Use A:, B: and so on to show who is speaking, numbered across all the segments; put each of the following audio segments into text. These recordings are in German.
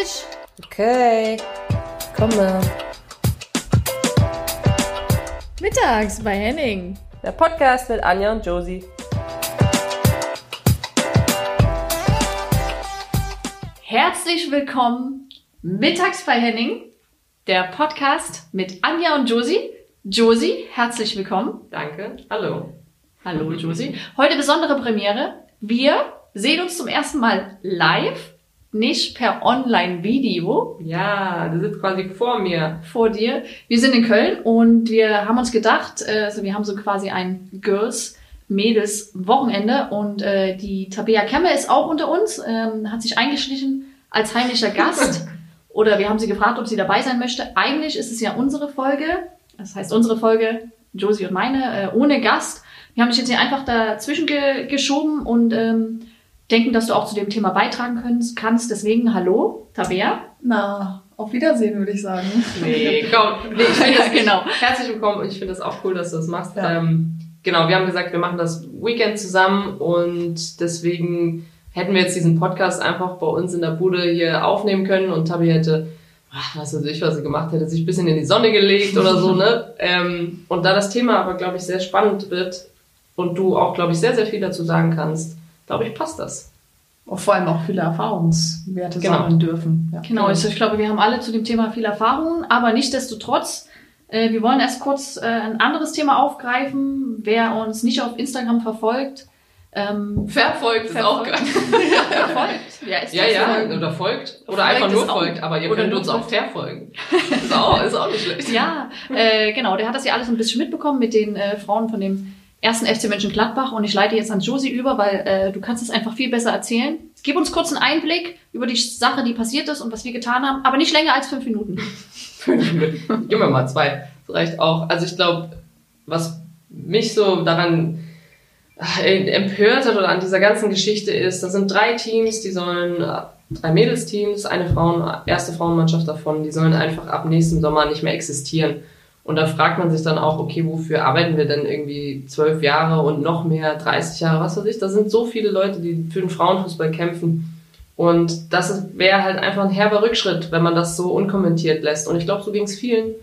A: Deutsch.
B: Okay, komme.
A: Mittags bei Henning.
B: Der Podcast mit Anja und Josie.
A: Herzlich willkommen mittags bei Henning, der Podcast mit Anja und Josie. Josie, herzlich willkommen.
B: Danke. Hallo.
A: Hallo Josie. Heute besondere Premiere. Wir sehen uns zum ersten Mal live, nicht per Online-Video
B: Ja, du sitzt quasi vor mir.
A: vor dir. Wir sind in Köln und wir haben uns gedacht, äh, also wir haben so quasi ein Girls Mädels Wochenende und äh, die Tabea Kemme ist auch unter uns, ähm, hat sich eingeschlichen als heimlicher Gast oder wir haben sie gefragt, ob sie dabei sein möchte. Eigentlich ist es ja unsere Folge, das heißt unsere Folge, Josie und meine, äh, ohne Gast. Wir haben dich jetzt hier einfach dazwischen ge geschoben und ähm, denken, dass du auch zu dem Thema beitragen kannst. kannst. Deswegen hallo, Tabea.
C: Na, auf Wiedersehen, würde ich sagen.
B: Nee, komm. Nee, ich finde das
A: genau.
B: Herzlich willkommen und ich finde das auch cool, dass du das machst.
C: Ja.
B: Ähm, genau, wir haben gesagt, wir machen das Weekend zusammen und deswegen hätten wir jetzt diesen Podcast einfach bei uns in der Bude hier aufnehmen können und Tabi hätte, ach, was weiß ich, was sie gemacht hätte, sich ein bisschen in die Sonne gelegt oder so, ne? Ähm, und da das Thema aber, glaube ich, sehr spannend wird und du auch, glaube ich, sehr, sehr viel dazu sagen kannst, glaube ich, passt das.
C: Und vor allem auch viele Erfahrungswerte
B: Genau.
C: sammeln dürfen. Ja.
A: Genau, also ich glaube, wir haben alle zu dem Thema viel Erfahrung, aber nichtsdestotrotz, äh, wir wollen erst kurz äh, ein anderes Thema aufgreifen. Wer uns nicht auf Instagram verfolgt, ähm,
B: Verfolgt ist auch geil.
A: verfolgt. Ja, ist
B: Ja, ja, oder folgt. Oder
A: Folgt
B: einfach nur folgt, aber ihr könnt uns auch verfolgen. Ist auch, ist auch nicht schlecht.
A: Ja, äh, genau, der hat das ja alles ein bisschen mitbekommen mit den äh, Frauen von dem ersten FC Mönchengladbach und ich leite jetzt an Josie über, weil äh, du kannst es einfach viel besser erzählen. Gib uns kurz einen Einblick über die Sache, die passiert ist und was wir getan haben, aber nicht länger als fünf Minuten.
B: Fünf Minuten. Gib mir mal zwei. Das reicht auch. Also ich glaube, was mich so daran äh, empört hat oder an dieser ganzen Geschichte ist, das sind drei Teams, die sollen, äh, drei Mädelsteams, eine Frauen, erste Frauenmannschaft davon, die sollen einfach ab nächstem Sommer nicht mehr existieren. Und da fragt man sich dann auch, okay, wofür arbeiten wir denn irgendwie zwölf Jahre und noch mehr, 30 Jahre, was weiß ich. Da sind so viele Leute, die für den Frauenfußball kämpfen. Und das wäre halt einfach ein herber Rückschritt, wenn man das so unkommentiert lässt. Und ich glaube, so ging es vielen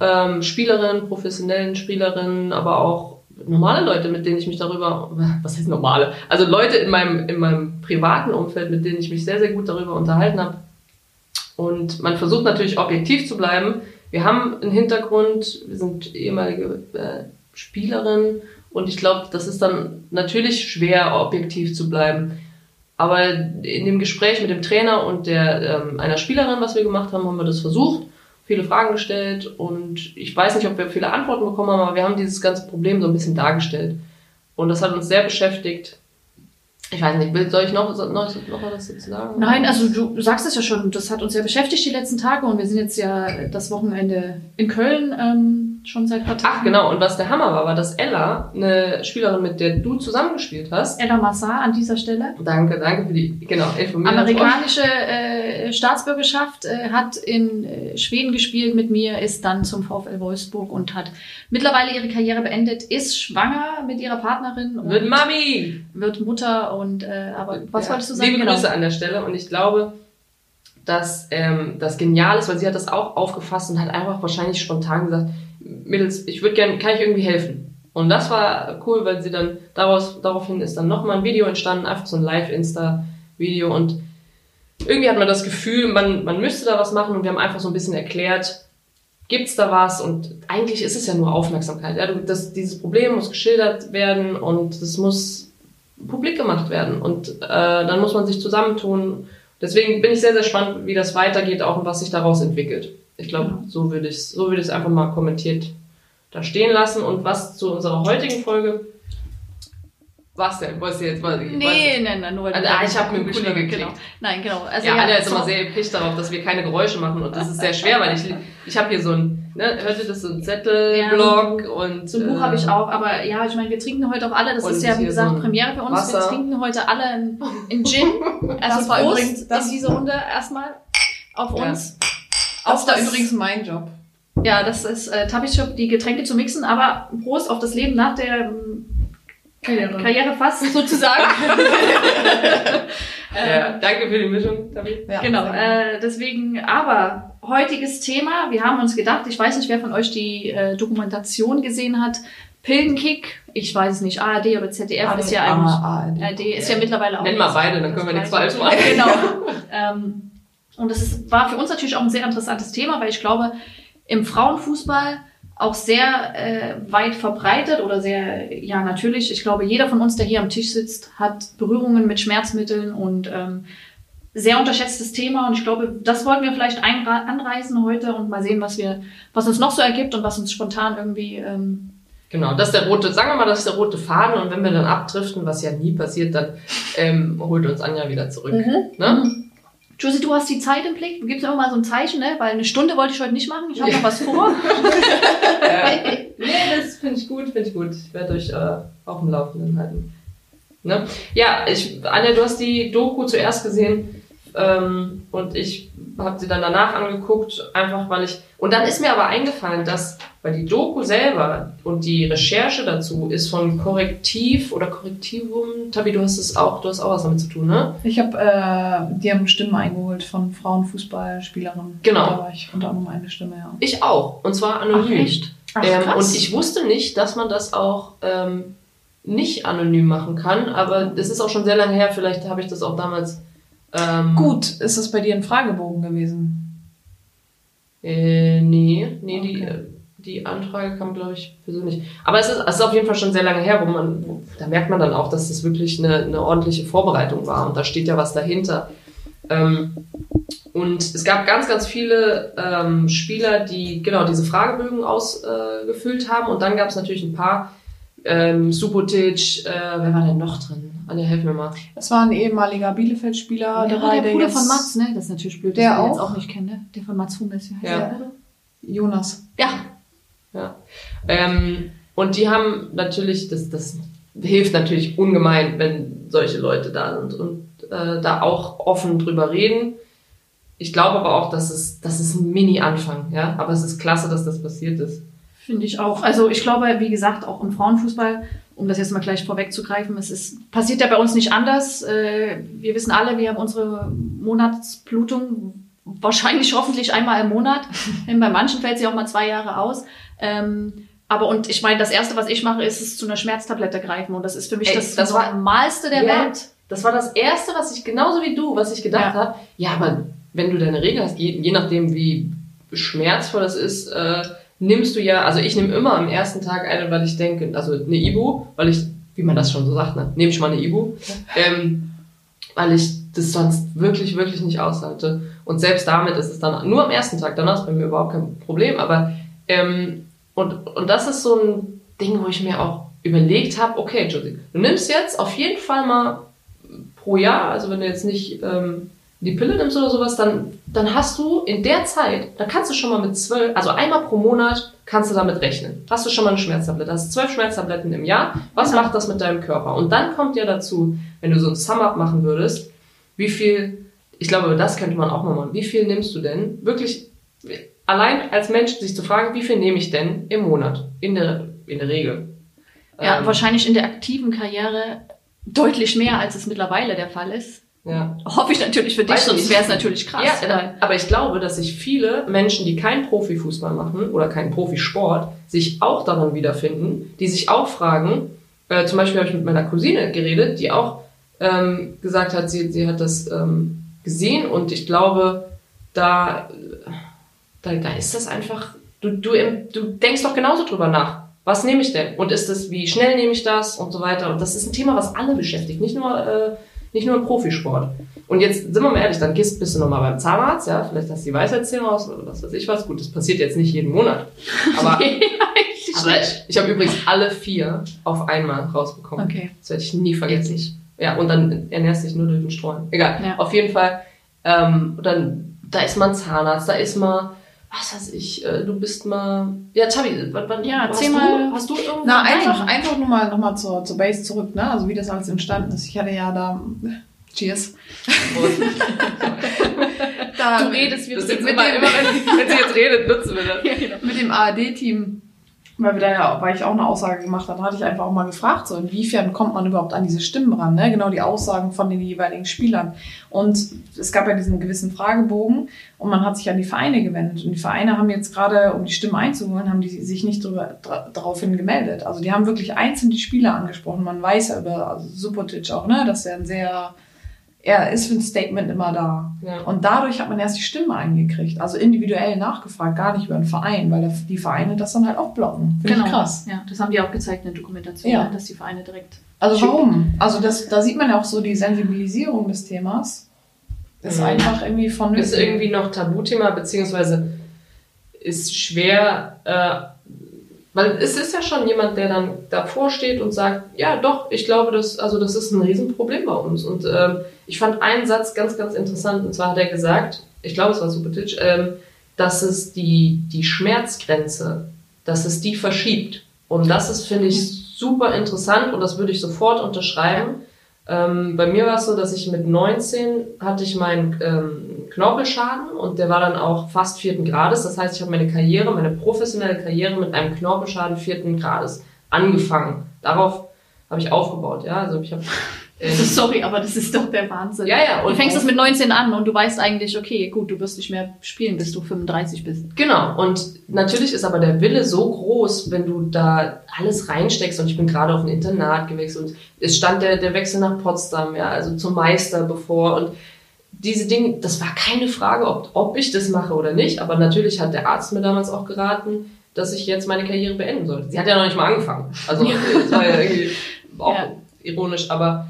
B: ähm, Spielerinnen, professionellen Spielerinnen, aber auch normale Leute, mit denen ich mich darüber, was heißt normale? Also Leute in meinem, in meinem privaten Umfeld, mit denen ich mich sehr, sehr gut darüber unterhalten habe. Und man versucht natürlich objektiv zu bleiben. Wir haben einen Hintergrund, wir sind ehemalige äh, Spielerinnen und ich glaube, das ist dann natürlich schwer, objektiv zu bleiben. Aber in dem Gespräch mit dem Trainer und der ähm, einer Spielerin, was wir gemacht haben, haben wir das versucht, viele Fragen gestellt und ich weiß nicht, ob wir viele Antworten bekommen haben, aber wir haben dieses ganze Problem so ein bisschen dargestellt. Und das hat uns sehr beschäftigt. Ich weiß nicht, soll ich noch, noch, noch was dazu sagen?
A: Nein, also du sagst es ja schon, das hat uns ja beschäftigt die letzten Tage und wir sind jetzt ja das Wochenende in Köln ähm, schon seit paar Tagen.
B: Ach genau, und was der Hammer war, war, dass Ella, eine Spielerin, mit der du zusammengespielt hast,
A: Ella Massar an dieser Stelle.
B: danke, danke für die, genau, informieren.
A: Amerikanische äh, Staatsbürgerschaft, äh, hat in äh, Schweden gespielt mit mir, ist dann zum VfL Wolfsburg und hat mittlerweile ihre Karriere beendet, ist schwanger mit ihrer Partnerin und
B: Mit Mami!
A: wird Mutter und äh, aber was
B: Ja.
A: wolltest du sagen?
B: Liebe
A: Genau.
B: Grüße an der Stelle und ich glaube, dass ähm, das genial ist, weil sie hat das auch aufgefasst und hat einfach wahrscheinlich spontan gesagt, Mädels, ich würde gerne, kann ich irgendwie helfen? Und das war cool, weil sie dann daraus, daraufhin ist dann nochmal ein Video entstanden, einfach so ein Live-Insta-Video und irgendwie hat man das Gefühl, man, man müsste da was machen und wir haben einfach so ein bisschen erklärt, gibt's da was und eigentlich ist es ja nur Aufmerksamkeit. Ja, das, dieses Problem muss geschildert werden und es muss publik gemacht werden und äh, dann muss man sich zusammentun. Deswegen bin ich sehr, sehr spannend, wie das weitergeht auch und was sich daraus entwickelt. Ich glaube,
A: Ja.
B: so würde ich so würde ich es einfach mal kommentiert da stehen lassen und was zu unserer heutigen Folge. Was denn? Was jetzt? Was,
A: Nee, nein, nein, nur du
B: Also, ah,
A: nicht
B: ich hab mit dem
A: gegoogelt
B: Kuli
A: hast.
B: geklickt.
A: Genau. Nein, genau. Also,
B: ja, Anja ist
A: so-
B: immer sehr picht darauf, dass wir keine Geräusche machen und das ist sehr schwer, weil ich ich habe hier so ein, ne, hört ihr das so ein Zettelblock und
A: So ein Buch
B: äh,
A: habe ich auch, aber ja, ich meine, wir trinken heute auch alle, das ist ja wie gesagt
B: so ein
A: Premiere für uns, wir
B: Wasser.
A: trinken heute alle ein, ein Gin. Also
C: Das war
A: Prost
C: übrigens- das-
A: in dieser Runde erstmal auf
B: Ja.
A: uns.
C: Das War
A: das-
C: übrigens mein Job.
A: Ja, das ist äh, Tabis Shop, die Getränke zu mixen, aber Prost auf das Leben nach der ähm,
C: Karriere.
A: Karriere fast sozusagen.
B: Ja, danke für die Mischung, Tabi.
C: Ja,
A: genau, äh, deswegen, aber heutiges Thema, wir haben uns gedacht, ich weiß nicht, wer von euch die äh, Dokumentation gesehen hat, Pilgenkick, ich weiß es nicht, ARD oder ZDF ist ja eigentlich,
C: ARD.
A: ARD ist ja mittlerweile auch.
B: Nenn mal beide, dann können wir nichts falsch machen.
A: Genau. ähm, und das ist, war für uns natürlich auch ein sehr interessantes Thema, weil ich glaube, im Frauenfußball auch sehr äh, weit verbreitet oder sehr, ja natürlich, ich glaube, jeder von uns, der hier am Tisch sitzt, hat Berührungen mit Schmerzmitteln und ähm, sehr unterschätztes Thema und ich glaube, das wollten wir vielleicht anreißen heute und mal sehen, was wir, was uns noch so ergibt und was uns spontan irgendwie ähm,
B: Genau, das ist der rote, sagen wir mal, das ist der rote Faden und wenn wir dann abdriften, was ja nie passiert, dann ähm, holt uns Anja wieder zurück. Ne?
A: Josie, du hast die Zeit im Blick. Du gibst mir immer mal so ein Zeichen, ne? Weil eine Stunde wollte ich heute nicht machen. Ich habe noch was vor.
B: Nee, das finde ich gut, finde ich gut. Ich werde euch äh, auf dem Laufenden halten. Ne? Ja, ich, Anja, du hast die Doku zuerst gesehen ähm, und ich habe sie dann danach angeguckt, einfach weil ich. Und dann ist mir aber eingefallen, dass, weil die Doku selber und die Recherche dazu ist von Korrektiv oder Korrektivum. Tabi, du hast es auch, du hast auch was damit zu tun, ne?
C: Ich habe, äh, die haben Stimmen eingeholt von Frauenfußballspielerinnen.
B: Genau.
C: Da war ich unter anderem eine Stimme, ja.
B: Ich auch. Und zwar anonym.
A: Ach,
B: ähm,
A: krass.
B: und ich wusste nicht, dass man das auch ähm, nicht anonym machen kann, aber das ist auch schon sehr lange her. Vielleicht habe ich das auch damals. Ähm,
C: Gut, ist das bei dir ein Fragebogen gewesen?
B: Äh, nee, nee, die,
C: Okay.
B: äh, die Anfrage kam, glaube ich, persönlich. Aber es ist, es ist auf jeden Fall schon sehr lange her, wo man, wo, da merkt man dann auch, dass das wirklich eine, eine ordentliche Vorbereitung war und da steht ja was dahinter. Ähm, und es gab ganz, ganz viele ähm, Spieler, die genau diese Fragebögen ausgefüllt äh, haben und dann gab es natürlich ein paar, ähm, Subotic, äh, wer war denn noch drin? Anja, helf mir mal.
C: Es war ein ehemaliger Bielefeld-Spieler
A: Ja, der Bruder
C: jetzt
A: von Mats, ne? Das ist natürlich blöd,
C: Der
A: dass wir jetzt
C: auch?
A: auch nicht kennen, ne? Der von Mats Hummels. Heißt
B: Ja.
A: der Bruder?
C: Jonas.
A: Ja.
B: Ja. Ähm, und die haben natürlich, das, das hilft natürlich ungemein, wenn solche Leute da sind und äh, da auch offen drüber reden. Ich glaube aber auch, dass es, das ist ein Mini-Anfang, ja. Aber es ist klasse, dass das passiert ist.
A: Finde ich auch. Also ich glaube, wie gesagt, auch im Frauenfußball, um das jetzt mal gleich vorwegzugreifen, es ist, passiert ja bei uns nicht anders. Äh, Wir wissen alle, wir haben unsere Monatsblutung wahrscheinlich hoffentlich einmal im Monat. Bei manchen fällt sie auch mal zwei Jahre aus. Ähm, Aber und ich meine, das erste, was ich mache, ist es zu einer Schmerztablette greifen. Und das ist für mich
B: Ey,
A: das,
B: das war-
A: Normalste der
B: Ja.
A: Welt.
B: Das war das Erste, was ich, genauso wie du, was ich gedacht
A: Ja.
B: habe. Ja, aber wenn du deine Regel hast, je, je nachdem, wie schmerzvoll das ist, äh, nimmst du ja, also ich nehme immer am ersten Tag eine, weil ich denke, also eine Ibu, weil ich, wie man das schon so sagt, ne, nehme ich mal eine Ibu, ähm, weil ich das sonst wirklich, wirklich nicht aushalte. Und selbst damit ist es dann nur am ersten Tag, danach ist bei mir überhaupt kein Problem, aber ähm, und, und das ist so ein Ding, wo ich mir auch überlegt habe, okay, Josie, du nimmst jetzt auf jeden Fall mal pro Jahr, also wenn du jetzt nicht ähm, die Pille nimmst oder sowas, dann, dann hast du in der Zeit, dann kannst du schon mal mit zwölf, also einmal pro Monat kannst du damit rechnen. Hast du schon mal eine Schmerztablette, hast zwölf Schmerztabletten im Jahr, was macht das mit deinem Körper? Und dann kommt ja dazu, wenn du so ein Sum-Up machen würdest, wie viel, ich glaube, das könnte man auch mal machen, wie viel nimmst du denn? Wirklich, allein als Mensch sich zu fragen, wie viel nehme ich denn im Monat? In der, in der Regel.
A: Ja,
B: Ähm,
A: wahrscheinlich in der aktiven Karriere deutlich mehr, als es mittlerweile der Fall ist.
B: Ja.
A: Hoffe ich natürlich für dich,
B: Weiß
A: sonst wäre es natürlich krass.
B: Ja, aber ich glaube, dass sich viele Menschen, die keinen Profifußball machen oder keinen Profisport, sich auch darin wiederfinden, die sich auch fragen, äh, zum Beispiel habe ich mit meiner Cousine geredet, die auch ähm, gesagt hat, sie, sie hat das ähm, gesehen und ich glaube, da, da, da ist das einfach, du, du, du denkst doch genauso drüber nach. Was nehme ich denn? Und ist es, wie schnell nehme ich das und so weiter? Und das ist ein Thema, was alle beschäftigt, nicht nur, äh, nicht nur im Profisport. Und jetzt sind wir mal ehrlich, dann gehst, bist du nochmal beim Zahnarzt, ja, vielleicht hast du die Weisheitszähne raus oder was weiß ich was. Gut, das passiert jetzt nicht jeden Monat. Aber,
A: Nee,
B: aber
A: nicht.
B: ich habe übrigens alle vier auf einmal rausbekommen.
A: Okay.
B: Das werde ich nie vergessen.
A: Jetzt
B: Ja, und dann ernährst du dich nur durch den Streuen. Egal.
A: Ja.
B: Auf jeden Fall, ähm, dann, da ist mal ein Zahnarzt, da ist mal, was weiß ich, äh, du bist mal, ja, Tabi, wann, wann,
A: Ja,
B: hast
A: erzähl
B: du, hast du irgendwo?
C: Na,
A: Nein.
C: einfach, einfach nur mal, noch mal zur, zur Base zurück, ne? Also wie das alles entstanden ist. Ich hatte ja da. Cheers. Da,
A: Du redest, wir
B: Das jetzt immer, immer wenn, wenn sie jetzt redet, nutzen wir das.
C: mit dem ARD-Team weil wir da ja, weil ich auch eine Aussage gemacht habe, hatte ich einfach auch mal gefragt, so inwiefern kommt man überhaupt an diese Stimmen ran, ne? Genau die Aussagen von den jeweiligen Spielern. Und es gab ja diesen gewissen Fragebogen und man hat sich an die Vereine gewendet. Und die Vereine haben jetzt gerade, um die Stimmen einzuholen, haben die sich nicht drüber, daraufhin gemeldet. Also die haben wirklich einzeln die Spieler angesprochen. Man weiß ja über also Subotic auch, ne, dass er ein sehr er ist für ein Statement immer da. Ja. Und dadurch hat man erst die Stimme eingekriegt. Also individuell nachgefragt, gar nicht über einen Verein, weil die Vereine das dann halt auch blocken.
A: Find genau. krass. Ja, das haben die auch gezeigt in der Dokumentation, ja. dass die Vereine direkt.
C: Also warum? Also das, da sieht man ja auch so die Sensibilisierung des Themas. Ist mhm. einfach irgendwie von.
B: Ist irgendwie noch Tabuthema, beziehungsweise ist schwer. Äh, weil es ist ja schon jemand, der dann davor steht und sagt, ja doch, ich glaube, das, also das ist ein Riesenproblem bei uns. Und ähm, ich fand einen Satz ganz, ganz interessant. Und zwar hat er gesagt, ich glaube, es war Subotic, ähm, dass es die, die Schmerzgrenze, dass es die verschiebt. Und das ist, finde ich, super interessant und das würde ich sofort unterschreiben. Ähm, bei mir war es so, dass ich mit 19 hatte ich meinen ähm, Knorpelschaden und der war dann auch fast vierten Grades. Das heißt, ich habe meine Karriere, meine professionelle Karriere mit einem Knorpelschaden vierten Grades angefangen. Darauf habe ich aufgebaut, ja. Also ich habe
A: äh, Sorry, aber das ist doch der Wahnsinn.
B: Ja, ja.
A: Und du fängst es mit 19 an und du weißt eigentlich, okay, gut, du wirst nicht mehr spielen, bis du 35 bist.
B: Genau. Und natürlich ist aber der Wille so groß, wenn du da alles reinsteckst. Und ich bin gerade auf ein Internat gewechselt und es stand der, der Wechsel nach Potsdam, ja, also zum Meister bevor und diese Dinge, das war keine Frage, ob, ob ich das mache oder nicht, aber natürlich hat der Arzt mir damals auch geraten, dass ich jetzt meine Karriere beenden sollte. Sie hat ja noch nicht mal angefangen. Also das war ja irgendwie auch ja. ironisch, aber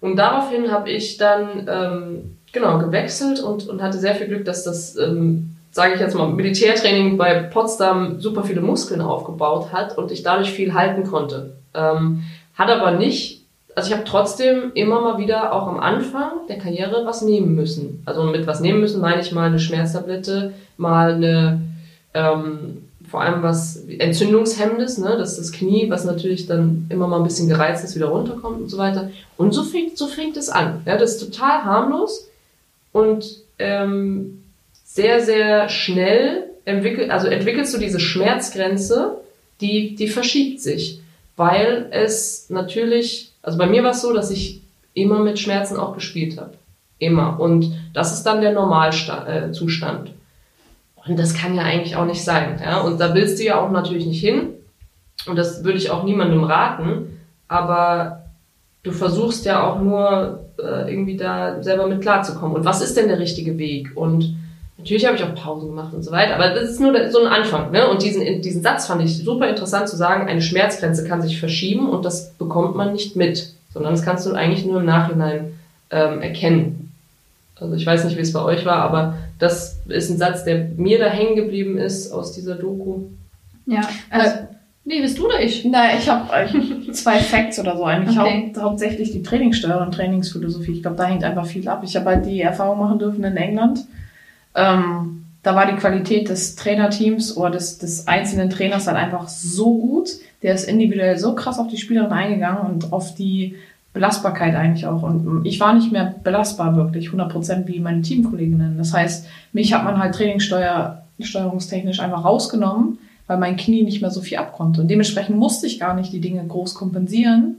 B: und daraufhin habe ich dann ähm, genau gewechselt und, und hatte sehr viel Glück, dass das, ähm, sage ich jetzt mal, Militärtraining bei Potsdam super viele Muskeln aufgebaut hat und ich dadurch viel halten konnte. Ähm, hat aber nicht, also ich habe trotzdem immer mal wieder auch am Anfang der Karriere was nehmen müssen. Also mit was nehmen müssen meine ich mal eine Schmerztablette, mal eine ähm, vor allem was Entzündungshemmendes, ne, dass das Knie, was natürlich dann immer mal ein bisschen gereizt ist, wieder runterkommt und so weiter. Und so fängt, so fängt es an. Ja, das ist total harmlos und ähm, sehr, sehr schnell entwickelt, also entwickelst du diese Schmerzgrenze, die, die verschiebt sich, weil es natürlich, also bei mir war es so, dass ich immer mit Schmerzen auch gespielt habe. Immer. Und das ist dann der Normalzustand. Äh, und das kann ja eigentlich auch nicht sein. Ja? Und da willst du ja auch natürlich nicht hin. Und das würde ich auch niemandem raten. Aber du versuchst ja auch nur äh, irgendwie da selber mit klarzukommen. Und was ist denn der richtige Weg? Und natürlich habe ich auch Pausen gemacht und so weiter. Aber das ist nur so ein Anfang. Ne? Und diesen, diesen Satz fand ich super interessant zu sagen, eine Schmerzgrenze kann sich verschieben und das bekommt man nicht mit. Sondern das kannst du eigentlich nur im Nachhinein ähm, erkennen. Also ich weiß nicht, wie es bei euch war, aber das ist ein Satz, der mir da hängen geblieben ist aus dieser Doku.
A: Ja, also, äh, nee, bist du oder ich?
C: Nein, ich habe äh, zwei Facts oder so. Eigentlich okay. hau hauptsächlich die Trainingssteuer und Trainingsphilosophie. Ich glaube, da hängt einfach viel ab. Ich habe halt die Erfahrung machen dürfen in England. Ähm, da war die Qualität des Trainerteams oder des, des einzelnen Trainers halt einfach so gut. Der ist individuell so krass auf die Spielerin eingegangen und auf die Belastbarkeit eigentlich auch. Und ich war nicht mehr belastbar wirklich, 100% wie meine Teamkolleginnen. Das heißt, mich hat man halt trainingssteuerungstechnisch einfach rausgenommen, weil mein Knie nicht mehr so viel abkonnte. Und dementsprechend musste ich gar nicht die Dinge groß kompensieren.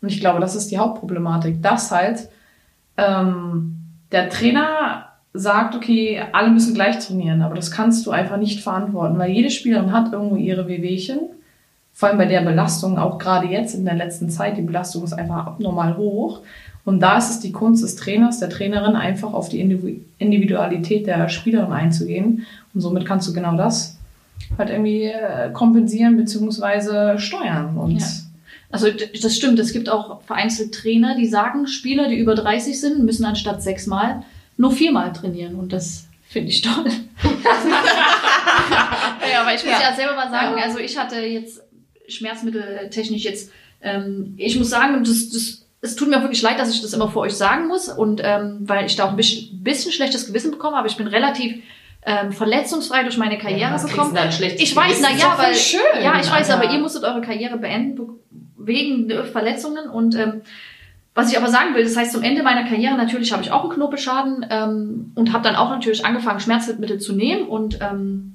C: Und ich glaube, das ist die Hauptproblematik, dass halt ähm, der Trainer sagt, okay, alle müssen gleich trainieren, aber das kannst du einfach nicht verantworten, weil jede Spielerin hat irgendwo ihre Wehwehchen vor allem bei der Belastung, auch gerade jetzt in der letzten Zeit, die Belastung ist einfach abnormal hoch. Und da ist es die Kunst des Trainers, der Trainerin, einfach auf die Individualität der Spielerin einzugehen. Und somit kannst du genau das halt irgendwie äh, kompensieren bzw. steuern. Und ja.
A: Also das stimmt, es gibt auch vereinzelt Trainer, die sagen, Spieler, die über 30 sind, müssen anstatt sechsmal nur viermal trainieren. Und das finde ich toll. ja, aber ich muss ja. ja selber mal sagen, also ich hatte jetzt schmerzmitteltechnisch jetzt, ähm, ich muss sagen, das, das, es tut mir wirklich leid, dass ich das immer vor euch sagen muss und ähm, weil ich da auch ein bisschen, bisschen schlechtes Gewissen bekomme, aber ich bin relativ ähm, verletzungsfrei durch meine Karriere ja, gekommen. Ich weiß, na ja, weil schön, ja, ich weiß, aber ihr musstet eure Karriere beenden wegen Verletzungen und ähm, was ich aber sagen will, das heißt, zum Ende meiner Karriere natürlich habe ich auch einen Knorpelschaden ähm, und habe dann auch natürlich angefangen, Schmerzmittel zu nehmen und ähm,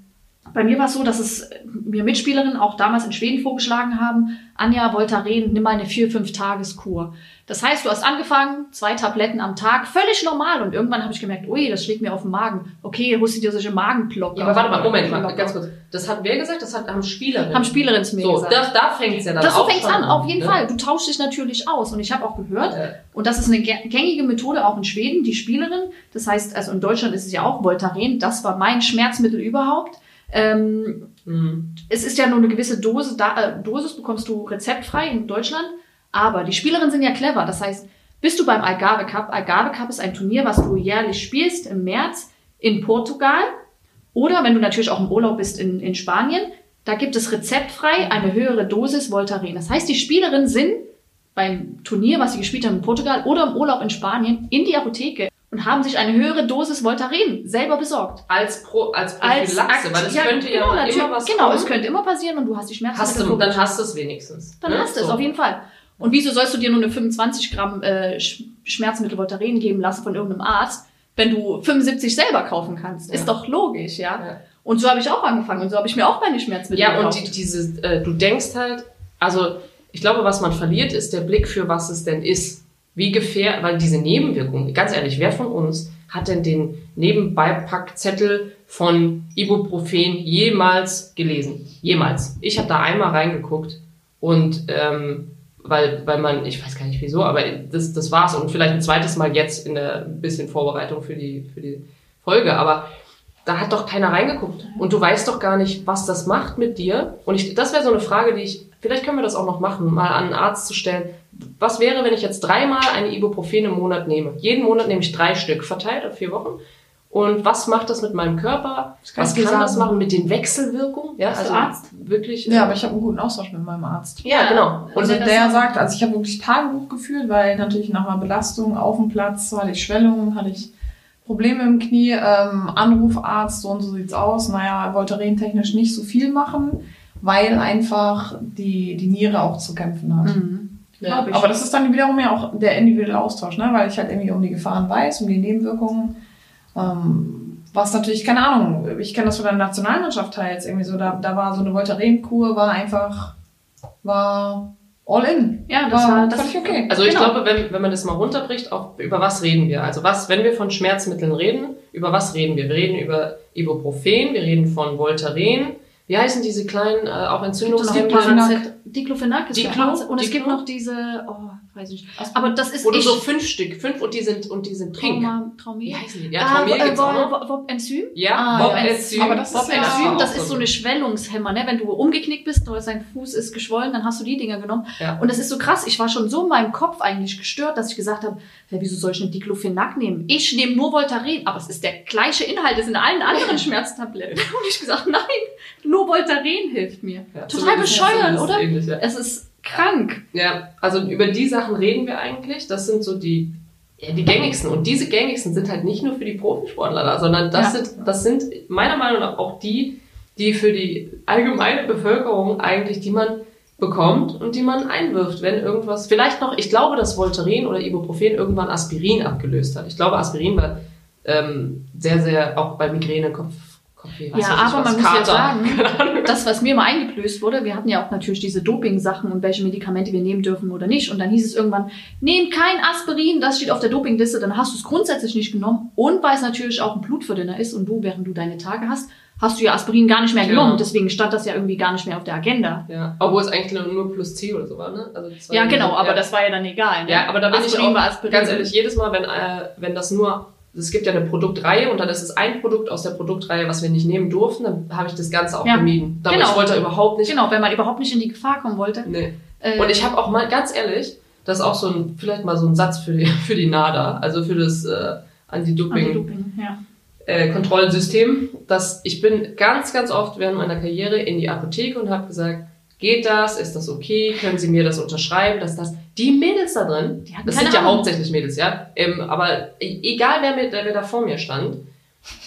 A: bei mir war es so, dass es mir Mitspielerinnen auch damals in Schweden vorgeschlagen haben, Anja Voltaren, nimm mal eine vier, fünf Tageskur. Das heißt, du hast angefangen, zwei Tabletten am Tag, völlig normal. Und irgendwann habe ich gemerkt, ui, das schlägt mir auf den Magen. Okay, holst du dir solche Magenblocker.
B: Ja, aber warte mal, Moment mal, ganz kurz. Das hat wer gesagt? Das hat, haben Spielerinnen.
A: Haben Spielerinnen zu mir
B: so,
A: gesagt.
B: da, da fängt es ja dann
A: Das
B: auch
A: fängt
B: schon
A: an, auf jeden
B: ne?
A: Fall. Du tauschst dich natürlich aus. Und ich habe auch gehört,
B: Ja.
A: und das ist eine gä- gängige Methode auch in Schweden, die Spielerin, das heißt, also in Deutschland ist es ja auch Voltaren, das war mein Schmerzmittel überhaupt. Ähm,
B: Mhm.
A: es ist ja nur eine gewisse Dose, da, äh, Dosis bekommst du rezeptfrei in Deutschland, aber die Spielerinnen sind ja clever. Das heißt, bist du beim Algarve Cup, Algarve Cup ist ein Turnier, was du jährlich spielst im März in Portugal oder wenn du natürlich auch im Urlaub bist in, in Spanien, da gibt es rezeptfrei eine höhere Dosis Voltaren. Das heißt, die Spielerinnen sind beim Turnier, was sie gespielt haben in Portugal oder im Urlaub in Spanien, in die Apotheke und haben sich eine höhere Dosis Voltaren selber besorgt.
B: Als, Pro, als
A: Als
B: Prophylaxe, weil es
A: ja,
B: könnte ja
A: genau, natürlich-
B: immer was
A: Genau,
B: kommen.
A: es könnte immer passieren und du hast die Schmerzen.
B: hast du, dann hast du es wenigstens.
A: Dann
B: ne?
A: hast du es,
B: So.
A: auf jeden Fall. Und wieso sollst du dir nur eine 25 Gramm äh, Sch- Schmerzmittel Voltaren geben lassen von irgendeinem Arzt, wenn du 75 selber kaufen kannst? Ist
B: Ja.
A: doch logisch, ja?
B: Ja.
A: Und so habe ich auch angefangen und so habe ich mir auch meine Schmerzmittel
B: Ja, und die, diese, äh, du denkst halt, also ich glaube, was man verliert, ist der Blick für was es denn ist. Wie gefährlich, weil diese Nebenwirkungen, ganz ehrlich, wer von uns hat denn den Nebenbeipackzettel von Ibuprofen jemals gelesen? Jemals. Ich habe da einmal reingeguckt und ähm, weil, weil man, ich weiß gar nicht wieso, aber das, das war's und vielleicht ein zweites Mal jetzt in der bisschen Vorbereitung für die, für die Folge, aber da hat doch keiner reingeguckt. Und du weißt doch gar nicht, was das macht mit dir. Und ich, das wäre so eine Frage, die ich, vielleicht können wir das auch noch machen, mal an einen Arzt zu stellen. Was wäre, wenn ich jetzt dreimal eine Ibuprofen im Monat nehme? Jeden Monat nehme ich drei Stück, verteilt auf vier Wochen. Und was macht das mit meinem Körper?
A: kann
B: Was kann das
A: sagen.
B: machen mit den Wechselwirkungen? Ja, also
A: Arzt?
B: wirklich.
C: Ja, aber ich habe einen guten Austausch mit meinem Arzt.
B: Ja, genau.
C: Also
A: das
C: der sagt, also ich habe wirklich Tagebuch geführt, weil natürlich nach einer Belastung auf dem Platz hatte ich Schwellungen, hatte ich Probleme im Knie, ähm, Anrufarzt, so und so sieht's aus. Naja, wollte technisch nicht so viel machen, weil einfach die, die Niere auch zu kämpfen hat.
A: Mhm.
B: Ja.
C: Aber das ist dann wiederum ja auch der individuelle Austausch, ne? weil ich halt irgendwie um die Gefahren weiß, um die Nebenwirkungen. Ähm, was natürlich, keine Ahnung, ich kenne das von der Nationalmannschaft teils irgendwie so, da, da war so eine Voltaren-Kur, war einfach, war all in.
A: Ja, das war das.
C: völlig okay.
B: Also ich
A: Genau.
B: glaube, wenn, wenn man das mal runterbricht, auch über was reden wir? Also was, wenn wir von Schmerzmitteln reden, über was reden wir? Wir reden über Ibuprofen, wir reden von Voltaren. Wie heißen diese kleinen, äh, auch
A: Es
B: Entzündungshemmer?
A: Diclofenac ist
B: Diclo?
A: Und es gibt noch diese, oh, weiß ich nicht. Aber das ist
B: Oder
A: ich.
B: so fünf Stück, fünf und die sind, und die sind pink.
A: Trauma,
B: Wie
A: Traumé.
B: heißen die? Ja,
A: Ah,
B: Traumel
A: äh,
B: gibt's auch noch.
A: Bob- Enzym?
B: Ja,
A: Ah,
B: Bob. Enzym.
C: Aber das ist
A: Enzym, das ist so
B: ein-
A: eine Schwellungshemmer, ne? Wenn du umgeknickt bist oder sein Fuß ist geschwollen, dann hast du die Dinger genommen.
B: Ja.
A: Und das ist so krass. Ich war schon so in meinem Kopf eigentlich gestört, dass ich gesagt habe, ja, wieso soll ich eine Diclofenac nehmen? Ich nehme nur Voltaren, aber es ist der gleiche Inhalt, das in allen anderen Schmerztabletten. Und ich gesagt, nein, nur Voltaren hilft mir.
B: Ja,
A: Total bescheuert, oder?
B: ähnlich, ja.
A: Es ist krank.
B: Ja, also über die Sachen reden wir eigentlich. Das sind so die, ja, die gängigsten. Und diese gängigsten sind halt nicht nur für die Profisportler da, sondern das, sind, das sind meiner Meinung nach auch die, die für die allgemeine Bevölkerung eigentlich, die man bekommt und die man einwirft, wenn irgendwas, vielleicht noch, ich glaube, dass Voltaren oder Ibuprofen irgendwann Aspirin abgelöst hat. Ich glaube, Aspirin war ähm, sehr, sehr, auch bei Migräne, Kopf, Weiß
A: Ja,
B: ich
A: aber man muss ja sagen, das, was mir mal eingeblößt wurde, wir hatten ja auch natürlich diese Doping-Sachen und welche Medikamente wir nehmen dürfen oder nicht. Und dann hieß es irgendwann, nehm kein Aspirin, das steht auf der Dopingliste, dann hast du es grundsätzlich nicht genommen. Und weil es natürlich auch ein Blutverdünner ist und du, während du deine Tage hast, hast du ja Aspirin gar nicht mehr
B: Genau.
A: genommen. Deswegen stand das ja irgendwie gar nicht mehr auf der Agenda.
B: Ja, obwohl es eigentlich nur- plus C oder so war, ne? Also
A: Ja, genau, aber
B: ja.
A: das war ja dann egal. Ne?
B: Ja, aber da bin ich
A: Aspirin
B: auch,
A: war Aspirin.
B: ganz ehrlich, jedes Mal, wenn, äh, wenn das nur, es gibt ja eine Produktreihe und dann ist es ein Produkt aus der Produktreihe, was wir nicht nehmen durften, dann habe ich das Ganze auch
A: Ja,
B: gemieden. Aber
A: genau.
B: ich wollte überhaupt nicht.
A: Genau, wenn man überhaupt nicht in die Gefahr kommen wollte.
B: Nee.
A: Äh,
B: Und ich habe auch mal, ganz ehrlich, das ist auch so ein, vielleicht mal so ein Satz für die, für die NADA, also für das äh, Anti-Doping.
A: Anti-Doping, ja.
B: äh, Kontrollsystem, dass ich bin ganz, ganz oft während meiner Karriere in die Apotheke und habe gesagt, geht das, ist das okay, können Sie mir das unterschreiben, dass das, die Mädels da drin,
A: Die
B: das sind ja
A: Ahnung.
B: hauptsächlich Mädels, ja, ähm, aber e- egal wer, mit, wer da vor mir stand,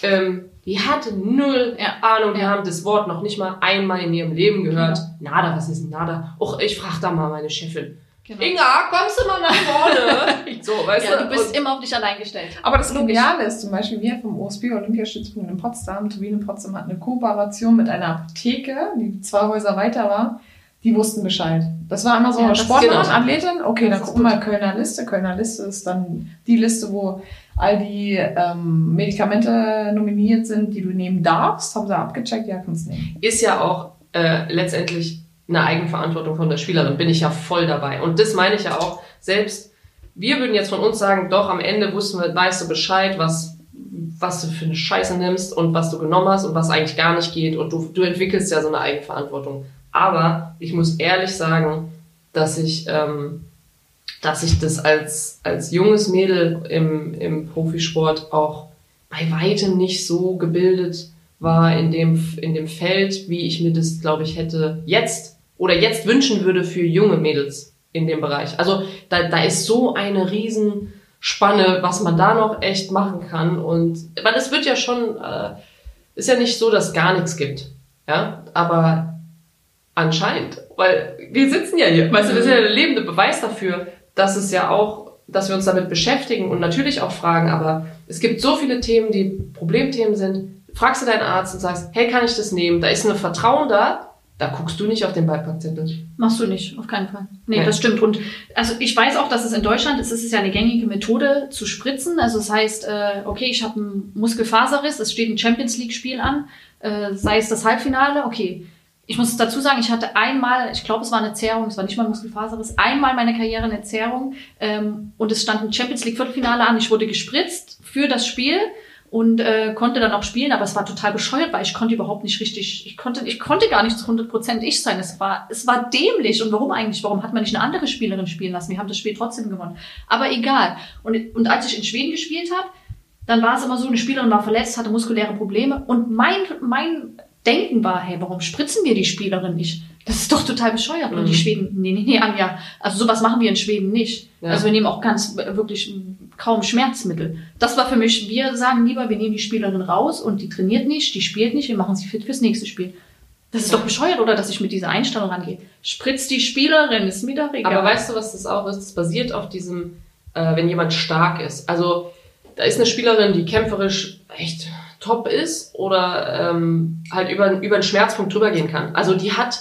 B: ähm, die hatte null
A: Ja.
B: Ahnung, die
A: Ja.
B: haben das Wort noch nicht mal einmal in ihrem Leben gehört. Nada, was ist denn Nada? Och, ich frage da mal meine Chefin. Genau. Inga, kommst du mal nach vorne?
A: so, weißt ja, du? du bist immer auf dich allein gestellt.
C: Aber das Geniale ist zum Beispiel, wir vom OSB Olympiastützpunkt in Potsdam, Turbine Potsdam hat eine Kooperation mit einer Apotheke, die zwei Häuser weiter war. Die wussten Bescheid. Das war immer so ja, Sportlerin, genau. Athletin. Okay, dann gucken wir mal Kölner Liste. Kölner Liste ist dann die Liste, wo all die ähm, Medikamente nominiert sind, die du nehmen darfst. Haben sie abgecheckt, ja, kannst nehmen.
B: Ist ja auch äh, letztendlich eine Eigenverantwortung von der Spielerin, bin ich ja voll dabei. Und das meine ich ja auch, selbst wir würden jetzt von uns sagen, doch, am Ende wussten wir, weißt du Bescheid, was, was du für eine Scheiße nimmst und was du genommen hast und was eigentlich gar nicht geht und du, du entwickelst ja so eine Eigenverantwortung. Aber ich muss ehrlich sagen, dass ich, ähm, dass ich das als, als junges Mädel im, im Profisport auch bei weitem nicht so gebildet war in dem, in dem Feld, wie ich mir das, glaube ich, hätte jetzt oder jetzt wünschen würde für junge Mädels in dem Bereich. Also da, da ist so eine Riesenspanne, was man da noch echt machen kann. Und weil es wird ja schon, äh, ist ja nicht so, dass gar nichts gibt. Ja, aber anscheinend, weil wir sitzen ja hier, weißt du, wir sind ja der lebende Beweis dafür, dass es ja auch, dass wir uns damit beschäftigen und natürlich auch fragen, aber es gibt so viele Themen, die Problemthemen sind. Fragst du deinen Arzt und sagst, hey, kann ich das nehmen? Da ist ein Vertrauen da, da guckst du nicht auf den Beipackzettel.
A: Machst du nicht, auf keinen Fall. Nee, ja. das stimmt. Und also ich weiß auch, dass es in Deutschland ist, es ist ja eine gängige Methode zu spritzen. Also das heißt, äh, okay, ich habe einen Muskelfaserriss, es steht ein Champions League-Spiel an, äh, sei es das Halbfinale, okay. Ich muss dazu sagen, ich hatte einmal, ich glaube, es war eine Zerrung, es war nicht mal ein Muskelfaserriss, einmal meine Karriere eine Zerrung ähm, und es stand ein Champions League Viertelfinale an. Ich wurde gespritzt für das Spiel und äh, konnte dann auch spielen, aber es war total bescheuert, weil ich konnte überhaupt nicht richtig, ich konnte, ich konnte gar nicht zu 100% ich sein. Es war, es war dämlich. Und warum eigentlich? Warum hat man nicht eine andere Spielerin spielen lassen? Wir haben das Spiel trotzdem gewonnen. Aber egal. Und, und als ich in Schweden gespielt habe, dann war es immer so, eine Spielerin war verletzt, hatte muskuläre Probleme und mein, mein Denken war, hey, warum spritzen wir die Spielerin nicht? Das ist doch total bescheuert. Mhm. Und die mhm. Schweden, nee, nee, nee, Anja, also sowas machen wir in Schweden nicht. Ja. Also wir nehmen auch ganz wirklich kaum Schmerzmittel. Das war für mich, wir sagen lieber, wir nehmen die Spielerin raus und die trainiert nicht, die spielt nicht, wir machen sie fit fürs nächste Spiel. Das ist doch bescheuert, oder, dass ich mit dieser Einstellung rangehe. Spritzt die Spielerin, ist mir doch egal.
B: Aber weißt du, was das auch ist? Das basiert auf diesem, äh, wenn jemand stark ist. Also, da ist eine Spielerin, die kämpferisch echt top ist oder ähm, halt über, über einen Schmerzpunkt drüber gehen kann. Also, die hat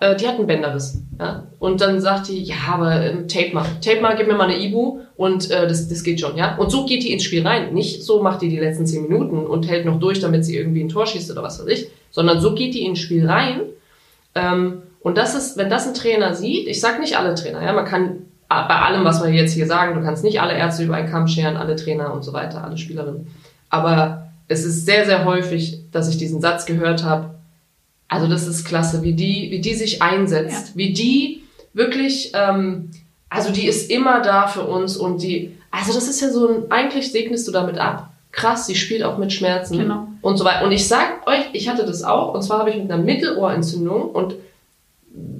B: äh, die hat einen Bänderriss. Ja? Und dann sagt die, ja, aber ähm, tape mal. Tape mal, gib mir mal eine Ibu und äh, das, das geht schon. ja. Und so geht die ins Spiel rein. Nicht so macht die die letzten zehn Minuten und hält noch durch, damit sie irgendwie ein Tor schießt oder was weiß ich, sondern so geht die ins Spiel rein. Ähm, und das ist, wenn das ein Trainer sieht, ich sag nicht alle Trainer, ja, man kann bei allem, was wir jetzt hier sagen, du kannst nicht alle Ärzte über einen Kamm scheren, alle Trainer und so weiter, alle Spielerinnen. Aber es ist sehr, sehr häufig, dass ich diesen Satz gehört habe, also das ist klasse, wie die, wie die sich einsetzt, ja. wie die wirklich, ähm, also die ist immer da für uns und die, also das ist ja so ein, eigentlich segnest du damit ab. Krass, sie spielt auch mit Schmerzen genau. und so weiter. Und ich sag euch, ich hatte das auch, und zwar habe ich mit einer Mittelohrentzündung und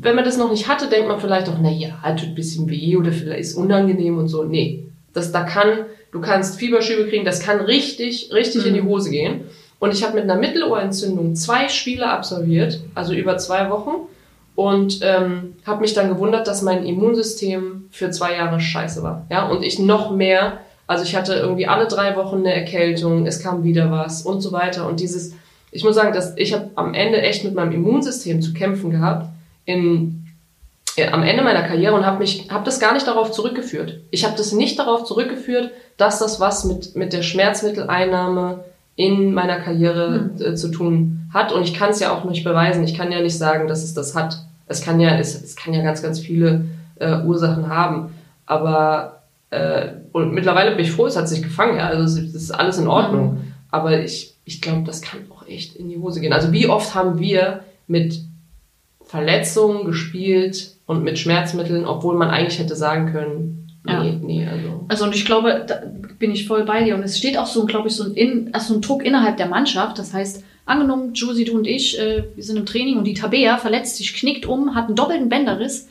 B: wenn man das noch nicht hatte, denkt man vielleicht auch, na ja, tut ein bisschen weh oder vielleicht ist unangenehm und so. Nee, das da kann, du kannst Fieberschübe kriegen, das kann richtig, richtig mhm. in die. Hose gehen. Und ich habe mit einer Mittelohrentzündung zwei Spiele absolviert, also über zwei Wochen. Und ähm, habe mich dann gewundert, dass mein Immunsystem für zwei Jahre scheiße war. Ja, und ich noch mehr, also ich hatte irgendwie alle drei Wochen eine Erkältung, es kam wieder was und so weiter. Und dieses, ich muss sagen, dass ich habe am Ende echt mit meinem Immunsystem zu kämpfen gehabt in äh, am Ende meiner Karriere und habe mich habe das gar nicht darauf zurückgeführt. Ich habe das nicht darauf zurückgeführt, dass das was mit mit der Schmerzmitteleinnahme in meiner Karriere mhm. zu tun hat. Und ich kann es ja auch nicht beweisen. Ich kann ja nicht sagen, dass es das hat. Es kann ja, es, es kann ja ganz, ganz viele äh, Ursachen haben. Aber äh, und mittlerweile bin ich froh, es hat sich gefangen. Ja? Also es, es ist alles in Ordnung. Mhm. Aber ich, ich glaube, das kann auch echt in die Hose gehen. Also wie oft haben wir mit Verletzungen gespielt und mit Schmerzmitteln, obwohl man eigentlich hätte sagen können,
A: ja. Nee, nee, also. Also und ich glaube, da bin ich voll bei dir. Und es steht auch so, glaube ich, so ein, in, also ein Druck innerhalb der Mannschaft. Das heißt, angenommen, Josie, du und ich, äh, wir sind im Training und die Tabea verletzt sich, knickt um, hat einen doppelten Bänderriss.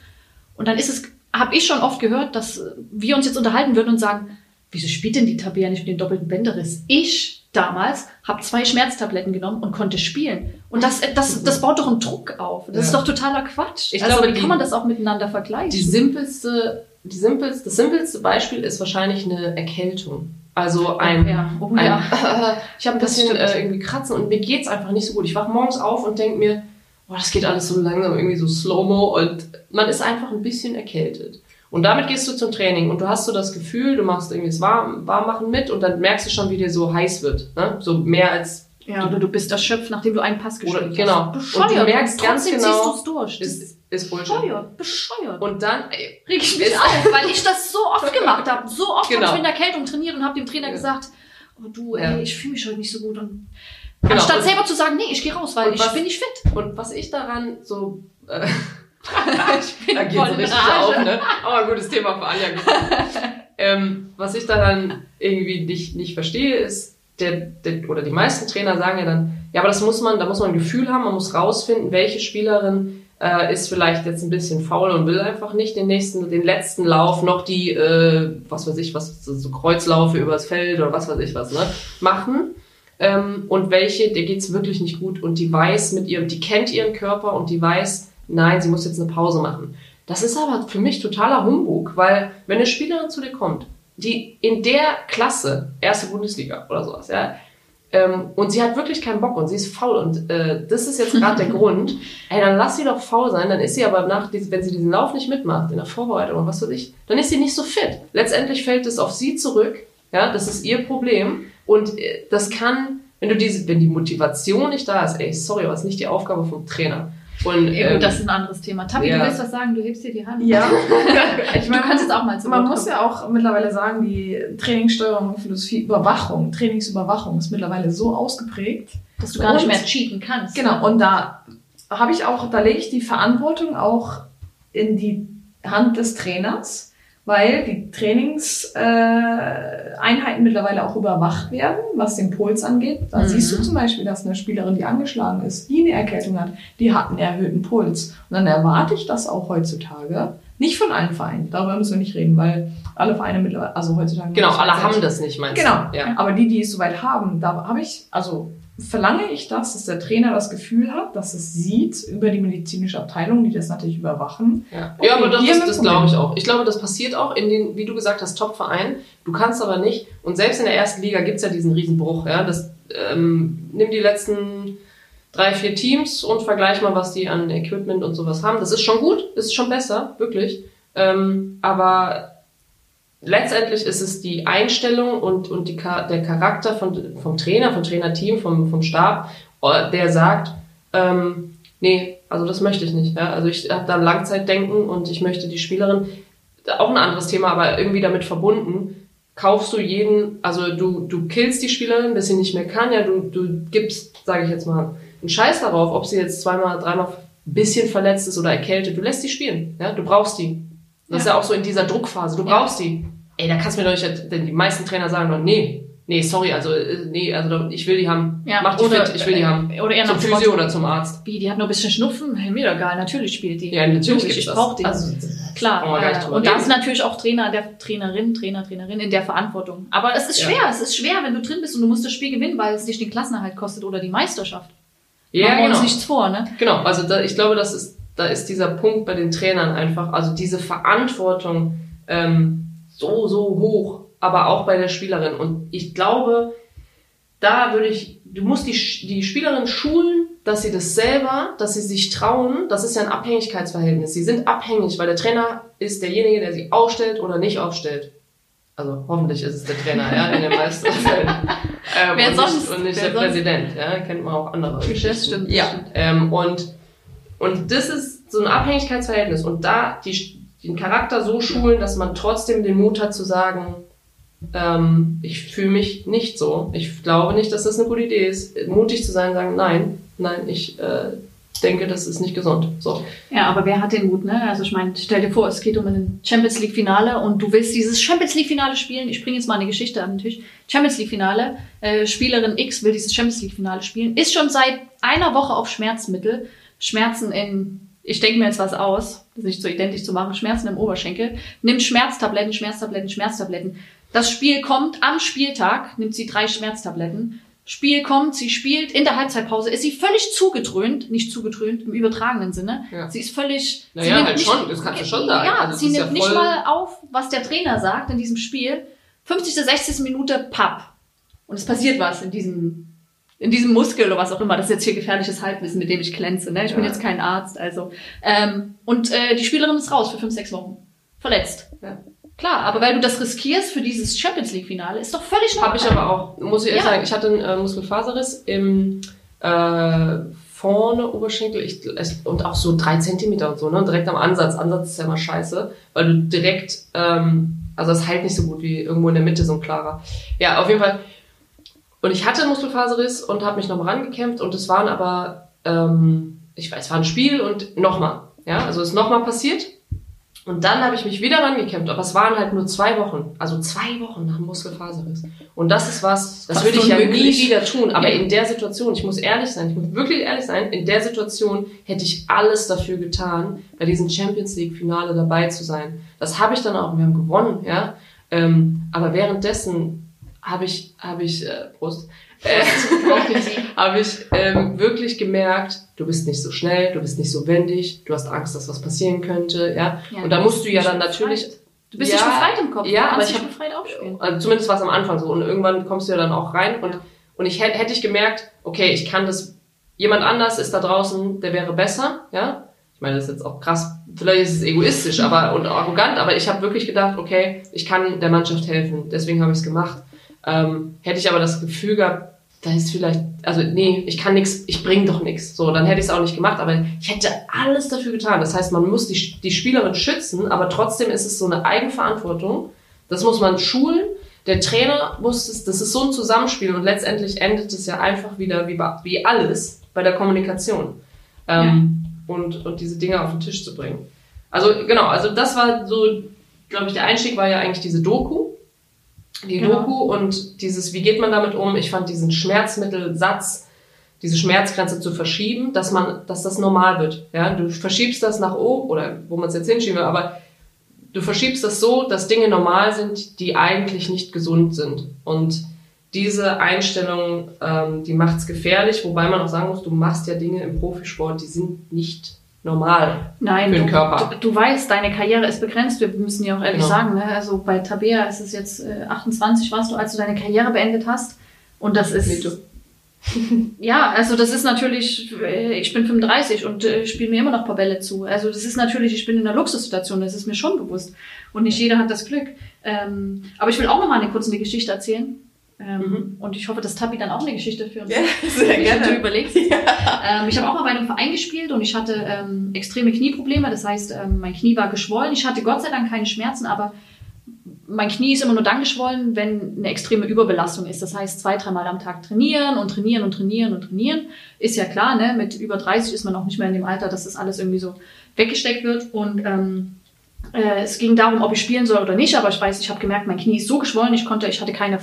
A: Und dann ist es, habe ich schon oft gehört, dass wir uns jetzt unterhalten würden und sagen, wieso spielt denn die Tabea nicht mit dem doppelten Bänderriss? Ich damals, habe zwei Schmerztabletten genommen und konnte spielen. Und das, das, das baut doch einen Druck auf. Das
B: Ja.
A: ist doch totaler Quatsch.
B: Ich
A: also
B: glaube,
A: wie kann man das auch miteinander vergleichen?
B: Die simpelste, simpelste, das simpelste Beispiel ist wahrscheinlich eine Erkältung. Also ein,
A: ja. Oh,
B: ein
A: ja.
B: ich habe ein bisschen äh, irgendwie Kratzen und mir geht's einfach nicht so gut. Ich wach morgens auf und denk mir, boah, das geht alles so langsam, irgendwie so slow-mo und man ist einfach ein bisschen erkältet. Und damit gehst du zum Training und du hast so das Gefühl, du machst irgendwie das Warm, Warmmachen mit und dann merkst du schon, wie dir so heiß wird. Ne? So mehr als
A: Ja, oder du bist erschöpft, nachdem du einen Pass gespielt
B: Oder-
A: hast.
B: genau.
A: Bescheuert.
B: Und du merkst ganz
A: trotzdem
B: genau,
A: ziehst du es durch. Das
B: ist, Bullshit.
A: bescheuert. Bescheuert.
B: Und dann, ey,
A: reg ich mich auf, weil ich das so oft gemacht habe. So oft
B: Genau.
A: habe ich mit Erkältung trainiert und habe dem Trainer
B: Ja.
A: gesagt, oh du,
B: Ja.
A: ey, ich fühle mich heute nicht so gut. Und
B: Genau.
A: anstatt
B: Und-
A: selber zu sagen, nee, ich gehe raus, weil ich
B: was-
A: bin nicht fit.
B: Und was ich daran so. Äh,
A: Ich bin
B: da geht so richtig
A: Rage.
B: auf, ne? Aber ein gutes Thema für Anja ähm, was ich daran irgendwie nicht, nicht verstehe, ist, der, der, oder die meisten Trainer sagen ja dann, ja, aber das muss man, da muss man ein Gefühl haben, man muss rausfinden, welche Spielerin äh, ist vielleicht jetzt ein bisschen faul und will einfach nicht den nächsten, den letzten Lauf, noch die, äh, was weiß ich, was, so Kreuzlaufe übers Feld oder was weiß ich was, ne, machen. Ähm, und welche, der geht's wirklich nicht gut und die weiß mit ihrem, die kennt ihren Körper und die weiß, nein, sie muss jetzt eine Pause machen. Das ist aber für mich totaler Humbug, weil wenn eine Spielerin zu dir kommt, die in der Klasse, erste Bundesliga oder sowas, ja, ähm, und sie hat wirklich keinen Bock und sie ist faul und äh, das ist jetzt gerade der Grund, ey, dann lass sie doch faul sein, dann ist sie aber nach, wenn sie diesen Lauf nicht mitmacht, in der Vorbereitung und was weiß ich, dann ist sie nicht so fit. Letztendlich fällt es auf sie zurück, ja, das ist ihr Problem und äh, das kann, wenn du diese, wenn die Motivation nicht da ist, ey, sorry, aber das ist nicht die Aufgabe vom Trainer. Und,
A: Ja,
B: ähm,
A: gut, das ist ein anderes Thema. Tabi,
B: ja.
A: du willst was sagen? Du hebst dir die Hand.
C: Ja.
A: Ich du kannst jetzt auch mal zu
C: Man muss ja auch mittlerweile sagen, die Trainingssteuerung, Philosophie, Überwachung, Trainingsüberwachung ist mittlerweile so ausgeprägt.
A: dass du gar nicht mehr cheaten kannst.
C: Genau, und da habe ich auch, da lege ich die Verantwortung auch in die Hand des Trainers, weil die Trainingseinheiten äh, mittlerweile auch überwacht werden, was den Puls angeht. Da
A: Mhm.
C: siehst du zum Beispiel, dass eine Spielerin, die angeschlagen ist, die eine Erkältung hat, die hat einen erhöhten Puls. Und dann erwarte ich das auch heutzutage. Nicht von allen Vereinen, darüber müssen wir nicht reden, weil alle Vereine mittlerweile, also heutzutage.
B: Genau, alle
C: sind-
B: haben das nicht, meinst
C: Genau.
B: du? Ja.
C: Aber die, die es soweit haben, da habe ich, also verlange ich das, dass der Trainer das Gefühl hat, dass es sieht über die medizinische Abteilung, die das natürlich überwachen.
B: Ja,
C: Okay,
B: ja aber das, das, das glaube ich auch. Ich glaube, das passiert auch in den, wie du gesagt hast, Top-Vereinen. Du kannst aber nicht, und selbst in der ersten Liga gibt's ja diesen Riesenbruch. Ja? Das, ähm, nimm die letzten drei, vier Teams und vergleich mal, was die an Equipment und sowas haben. Das ist schon gut, das ist schon besser, wirklich. Ähm, aber letztendlich ist es die Einstellung und, und die, der Charakter von, vom Trainer, vom Trainerteam, vom, vom Stab, äh, der sagt, ähm, nee, also das möchte ich nicht. Ja? Also ich habe da ein Langzeitdenken und ich möchte die Spielerin, auch ein anderes Thema, aber irgendwie damit verbunden, kaufst du jeden, also du, du killst die Spielerin, bis sie nicht mehr kann, ja, du, du gibst, sage ich jetzt mal, einen Scheiß darauf, ob sie jetzt zweimal, dreimal bisschen verletzt ist oder erkältet, du lässt die spielen, ja, du brauchst die. Das ist ja auch so in dieser Druckphase, du
A: Ja.
B: brauchst die. Ey, da kannst du mir doch nicht, denn die meisten Trainer sagen doch, nee, nee, sorry, also, äh, nee, also ich will die haben,
A: Ja,
B: mach die
A: oder-
B: fit, ich will die haben.
A: Oder eher
B: Zum Physio oder zum Arzt.
A: wie, die hat nur ein bisschen Schnupfen? Hey, mir egal, natürlich spielt die.
B: Ja, natürlich
A: ich brauche die.
C: Also
A: Klar, äh, und da ist natürlich auch Trainer, der Trainerin, Trainer, Trainerin in der Verantwortung. Aber es ist
B: Ja.
A: schwer, es ist schwer, wenn du drin bist und du musst das Spiel gewinnen, weil es dich den Klassenerhalt kostet oder die Meisterschaft.
B: Ja,
A: Machen wir uns
B: genau.
A: nichts vor, ne?
B: Genau, also da, ich glaube, das ist, da ist dieser Punkt bei den Trainern einfach, also diese Verantwortung ähm, so, so hoch, aber auch bei der Spielerin. Und ich glaube, da würde ich, du musst die, die Spielerin schulen, dass sie das selber, dass sie sich trauen, das ist ja ein Abhängigkeitsverhältnis. Sie sind abhängig, weil der Trainer ist derjenige, der sie aufstellt oder nicht aufstellt. Also hoffentlich ist es der Trainer, ja, in den meisten Fällen. Ähm,
A: Wer
B: und
A: sonst?
B: Nicht, und nicht der
A: sonst?
B: Präsident, ja, kennt man auch andere Geschichten.
A: Das stimmt.
C: Ja.
B: Ähm, und, und das ist so ein Abhängigkeitsverhältnis. Und da die, den Charakter so schulen, dass man trotzdem den Mut hat zu sagen, ähm, ich fühle mich nicht so. Ich glaube nicht, dass das eine gute Idee ist. Mutig zu sein, sagen, nein, nein, ich äh, denke, das ist nicht gesund. So.
A: Ja, aber wer hat den Mut, ne? Also ich meine, stell dir vor, es geht um ein Champions League Finale und du willst dieses Champions League Finale spielen. Ich bringe jetzt mal eine Geschichte an den Tisch. Champions League Finale, äh, Spielerin X will dieses Champions League Finale spielen, ist schon seit einer Woche auf Schmerzmittel. Schmerzen in, ich denke mir jetzt was aus, das nicht so identisch zu machen, Schmerzen im Oberschenkel. Nimmt Schmerztabletten, Schmerztabletten, Schmerztabletten. Das Spiel kommt am Spieltag, nimmt sie drei Schmerztabletten, Spiel kommt, sie spielt, in der Halbzeitpause ist sie völlig zugedröhnt, nicht zugedröhnt im übertragenen Sinne.
B: Ja.
A: Sie ist völlig.
B: Naja,
A: sie nimmt
B: halt
A: nicht,
B: schon, das kannst du schon sagen.
A: Ja,
B: Also,
A: sie nimmt
B: ja
A: nicht mal auf, was der Trainer sagt in diesem Spiel. 50. 60. Minute Papp. Und es passiert was in diesem, in diesem Muskel oder was auch immer. Das ist jetzt hier gefährliches Halbwissen, mit dem ich glänze. Ne? Ich bin
B: Ja.
A: jetzt kein Arzt, also. Ähm, und äh, die Spielerin ist raus für fünf, sechs Wochen. Verletzt.
B: Ja.
A: Klar, aber weil du das riskierst für dieses Champions League-Finale, ist doch völlig normal.
B: Habe ich aber auch, muss ich ehrlich
A: Ja.
B: sagen, ich hatte einen äh, Muskelfaserriss im äh, vorne Oberschenkel ich, und auch so drei Zentimeter und so, ne? Direkt am Ansatz. Ansatz ist ja immer scheiße, weil du direkt, ähm, also es heilt nicht so gut wie irgendwo in der Mitte so ein klarer. Ja, auf jeden Fall. Und ich hatte Muskelfaserriss und habe mich nochmal rangekämpft und es waren aber, ähm, ich weiß, es war ein Spiel und nochmal. Ja, also es ist nochmal passiert. Und dann habe ich mich wieder rangekämpft, aber es waren halt nur zwei Wochen. Also zwei Wochen nach Muskelfaserriss. Und das ist was, das würde ich ja nie wieder tun. Aber in der Situation, ich muss ehrlich sein, ich muss wirklich ehrlich sein, in der Situation hätte ich alles dafür getan, bei diesem Champions League Finale dabei zu sein. Das habe ich dann auch, wir haben gewonnen, ja. Ähm, aber währenddessen habe ich, habe ich, äh, Prost, äh, habe ich ähm, wirklich gemerkt, du bist nicht so schnell, du bist nicht so wendig, du hast Angst, dass was passieren könnte, ja.
A: Ja,
B: und da musst du ja dann
A: befreit.
B: natürlich,
A: Du bist
B: Ja,
A: nicht befreit im Kopf.
B: ja, aber ich
A: nicht
B: hab-
A: befreit aufspielen.
B: also zumindest war es am Anfang so und irgendwann kommst du ja dann auch rein und,
A: Ja.
B: und ich hätte, hätte ich gemerkt, okay, ich kann das, jemand anders ist da draußen, der wäre besser, ja. Ich meine, das ist jetzt auch krass, vielleicht ist es egoistisch aber, und arrogant, aber ich habe wirklich gedacht, okay, ich kann der Mannschaft helfen, deswegen habe ich es gemacht. Ähm, hätte ich aber das Gefühl gehabt, da ist vielleicht, also nee, ich kann nichts, ich bringe doch nichts. So, dann hätte ich es auch nicht gemacht, aber ich hätte alles dafür getan. Das heißt, man muss die, die Spielerin schützen, aber trotzdem ist es so eine Eigenverantwortung. Das muss man schulen. Der Trainer muss es, das ist so ein Zusammenspiel und letztendlich endet es ja einfach wieder wie, wie alles bei der Kommunikation. Ähm, und, und diese Dinge auf den Tisch zu bringen. Also genau, also das war so, glaube ich, der Einstieg war ja eigentlich diese Doku. Die
A: Genau.
B: Doku und dieses, wie geht man damit um? Ich fand diesen Schmerzmittelsatz, diese Schmerzgrenze zu verschieben, dass man, dass das normal wird. Ja, du verschiebst das nach oben oder wo man es jetzt hinschieben will, aber du verschiebst das so, dass Dinge normal sind, die eigentlich nicht gesund sind. Und diese Einstellung, ähm, die macht's gefährlich, wobei man auch sagen muss, du machst ja Dinge im Profisport, die sind nicht normal.
A: Nein,
B: Für den
A: du,
B: Körper.
A: Du, du weißt, deine Karriere ist begrenzt. Wir müssen ja auch ehrlich
B: Genau.
A: sagen, ne? also bei Tabea ist es jetzt äh, 28 warst du, als du deine Karriere beendet hast. Und das ist ja, also das ist natürlich, äh, ich bin 35 und äh, spiele mir immer noch ein paar Bälle zu. Also das ist natürlich, ich bin in einer Luxussituation, das ist mir schon bewusst. Und nicht jeder hat das Glück. Ähm, aber ich will auch noch mal eine kurze Geschichte erzählen. Ähm,
B: Mhm.
A: Und ich hoffe, dass Tabi dann auch eine Geschichte für uns
C: Ja, sehr
A: ich hatte
C: gerne.
A: überlegt. Ähm, ich habe auch mal bei einem Verein gespielt und ich hatte ähm, extreme Knieprobleme. Das heißt, ähm, mein Knie war geschwollen. Ich hatte Gott sei Dank keine Schmerzen, aber mein Knie ist immer nur dann geschwollen, wenn eine extreme Überbelastung ist. Das heißt, zwei, dreimal am Tag trainieren und trainieren und trainieren und trainieren. Ist ja klar, ne? mit über 30 ist man auch nicht mehr in dem Alter, dass das alles irgendwie so weggesteckt wird. Und ähm, äh, es ging darum, ob ich spielen soll oder nicht. Aber ich weiß, ich habe gemerkt, mein Knie ist so geschwollen, ich konnte, ich hatte keine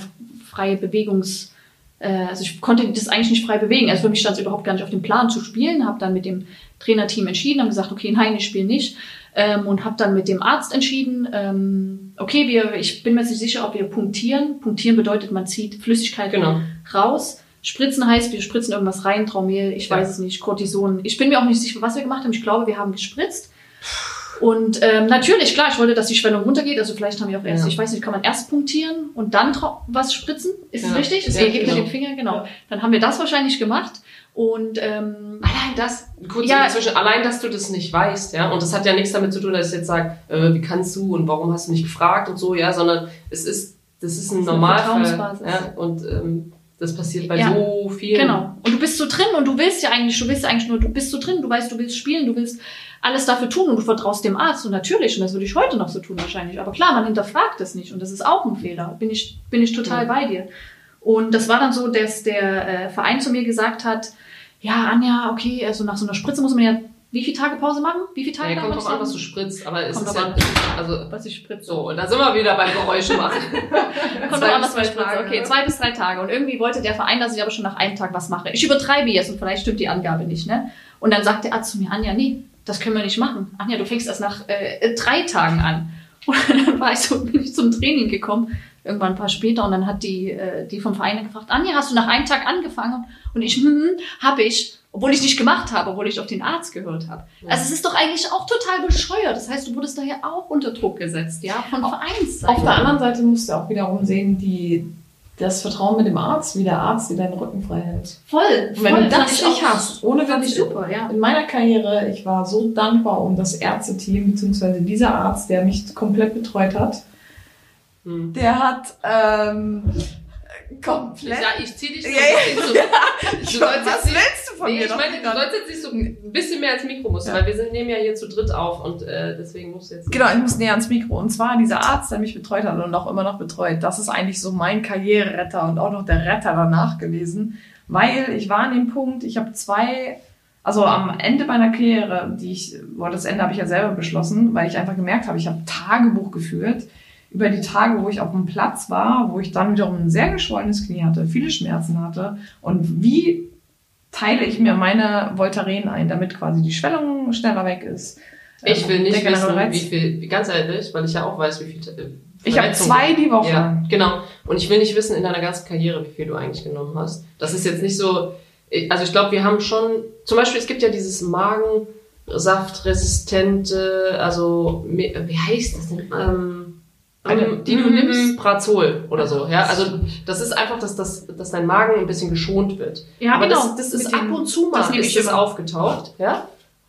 A: freie Bewegungs- äh, also ich konnte das eigentlich nicht frei bewegen. Also für mich stand es überhaupt gar nicht auf dem Plan zu spielen. Habe dann mit dem Trainerteam entschieden, haben gesagt, okay, nein, ich spiele nicht. Ähm, und habe dann mit dem Arzt entschieden, ähm, okay, wir, ich bin mir jetzt nicht sicher, ob wir punktieren. Punktieren bedeutet, man zieht Flüssigkeit
B: Genau.
A: raus. Spritzen heißt, wir spritzen irgendwas rein, Traumel, ich
B: Ja.
A: weiß es nicht, Cortison. Ich bin mir auch nicht sicher, was wir gemacht haben. Ich glaube, wir haben gespritzt. Und ähm, natürlich, klar, ich wollte, dass die Schwellung runtergeht. Also vielleicht haben wir auch erst,
B: Ja.
A: ich weiß nicht, kann man erst punktieren und dann was spritzen? Ist
B: Ja.
A: es richtig? Es
B: Ja,
A: geht
B: genau.
A: mit dem Finger, genau.
B: Ja.
A: Dann haben wir das wahrscheinlich gemacht. Und ähm,
B: Allein das, kurz
A: Ja.
B: inzwischen, allein, dass du das nicht weißt, ja, und das hat ja nichts damit zu tun, dass ich jetzt sage, äh, wie kannst du und warum hast du nicht gefragt und so, ja, sondern es ist, das ist ein
A: ist eine
B: Normalfall, ja, und ähm, das passiert bei
A: Ja.
B: so vielen.
A: Genau. Und du bist so drin und du willst ja eigentlich, du willst ja eigentlich nur, du bist so drin, du weißt, du willst spielen, du willst alles dafür tun und du vertraust dem Arzt und natürlich, und das würde ich heute noch so tun wahrscheinlich. Aber klar, man hinterfragt es nicht und das ist auch ein Fehler. Bin ich, bin ich total
B: Ja.
A: bei dir. Und das war dann so, dass der äh, Verein zu mir gesagt hat, ja, Anja, okay, also nach so einer Spritze muss man ja wie viele Tage Pause machen? Wie viele Tage
B: Ja, kommt drauf an, was du spritzt, aber es
A: Kommt
B: ist ja,
A: an.
B: also,
A: was ich spritze.
B: so, und da sind wir wieder beim Geräusche machen.
A: Kommt drauf an, was man spritzt. Okay,
B: ne?
A: zwei bis drei Tage. Und irgendwie wollte der Verein, dass ich aber schon nach einem Tag was mache. Ich übertreibe jetzt und vielleicht stimmt die Angabe nicht, ne? Und dann sagt der Arzt zu mir, Anja, nee, das können wir nicht machen. Anja, du fängst erst nach äh, drei Tagen an. Und dann war ich so, bin ich zum Training gekommen, irgendwann ein paar später, und dann hat die, äh, die vom Verein gefragt, Anja, hast du nach einem Tag angefangen? Und ich, hm, hab ich, obwohl ich nicht gemacht habe, obwohl ich auf den Arzt gehört habe.
B: Ja.
A: Also es ist doch eigentlich auch total bescheuert. Das heißt, du wurdest daher auch unter Druck gesetzt, ja, von Vereinsseite.
C: Auf der anderen Seite musst du auch wiederum sehen, die, das Vertrauen mit dem Arzt, wie der Arzt dir deinen Rücken frei hält.
A: voll,
C: wenn
A: voll,
C: du das
A: ich
C: nicht
A: auch-
C: hast, ohne
A: fand ich super, ja.
C: in meiner Karriere, ich war so dankbar um das Ärzteteam, beziehungsweise dieser Arzt, der mich komplett betreut hat.
B: Hm.
C: Der hat ähm, komplett.
B: Ja, ich zieh dich so.
C: Ja, ja,
B: so-
C: ja.
B: Jetzt nicht,
C: willst du
B: nee, ich meine, du sollst jetzt nicht so ein bisschen mehr als Mikro musst,
C: Ja.
B: weil wir sind, nehmen ja hier zu dritt auf und äh, deswegen musst du jetzt.
C: Genau, ich muss näher ans Mikro. Und zwar dieser Arzt, der mich betreut hat und auch immer noch betreut, das ist eigentlich so mein Karriereretter und auch noch der Retter danach gewesen. Weil ich war an dem Punkt, ich habe zwei, also am Ende meiner Karriere, die ich, boah, das Ende habe ich ja selber beschlossen, weil ich einfach gemerkt habe, ich habe Tagebuch geführt über die Tage, wo ich auf dem Platz war, wo ich dann wiederum ein sehr geschwollenes Knie hatte, viele Schmerzen hatte. Und wie teile ich mir meine Voltaren ein, damit quasi die Schwellung schneller weg ist.
B: Ich will
C: Ähm,
B: nicht wissen,
C: Reiz.
B: wie viel, ganz ehrlich, weil ich ja auch weiß, wie viel. äh,
C: Ich habe zwei die Woche.
B: Ja, genau. Und ich will nicht wissen in deiner ganzen Karriere, wie viel du eigentlich genommen hast. Das ist jetzt nicht so. Also ich glaube, wir haben schon. Zum Beispiel, es gibt ja dieses Magensaftresistente, also wie heißt das denn? Ähm,
C: Eine, die du
B: mhm,
C: nimmst?
B: Prazol oder so. Ja, also das ist einfach, dass, das, dass dein Magen ein bisschen geschont wird.
A: Ja,
B: Aber
A: genau.
B: das, das ist ab und zu
A: das
B: mal
A: nehme
B: ist es aufgetaucht, ja.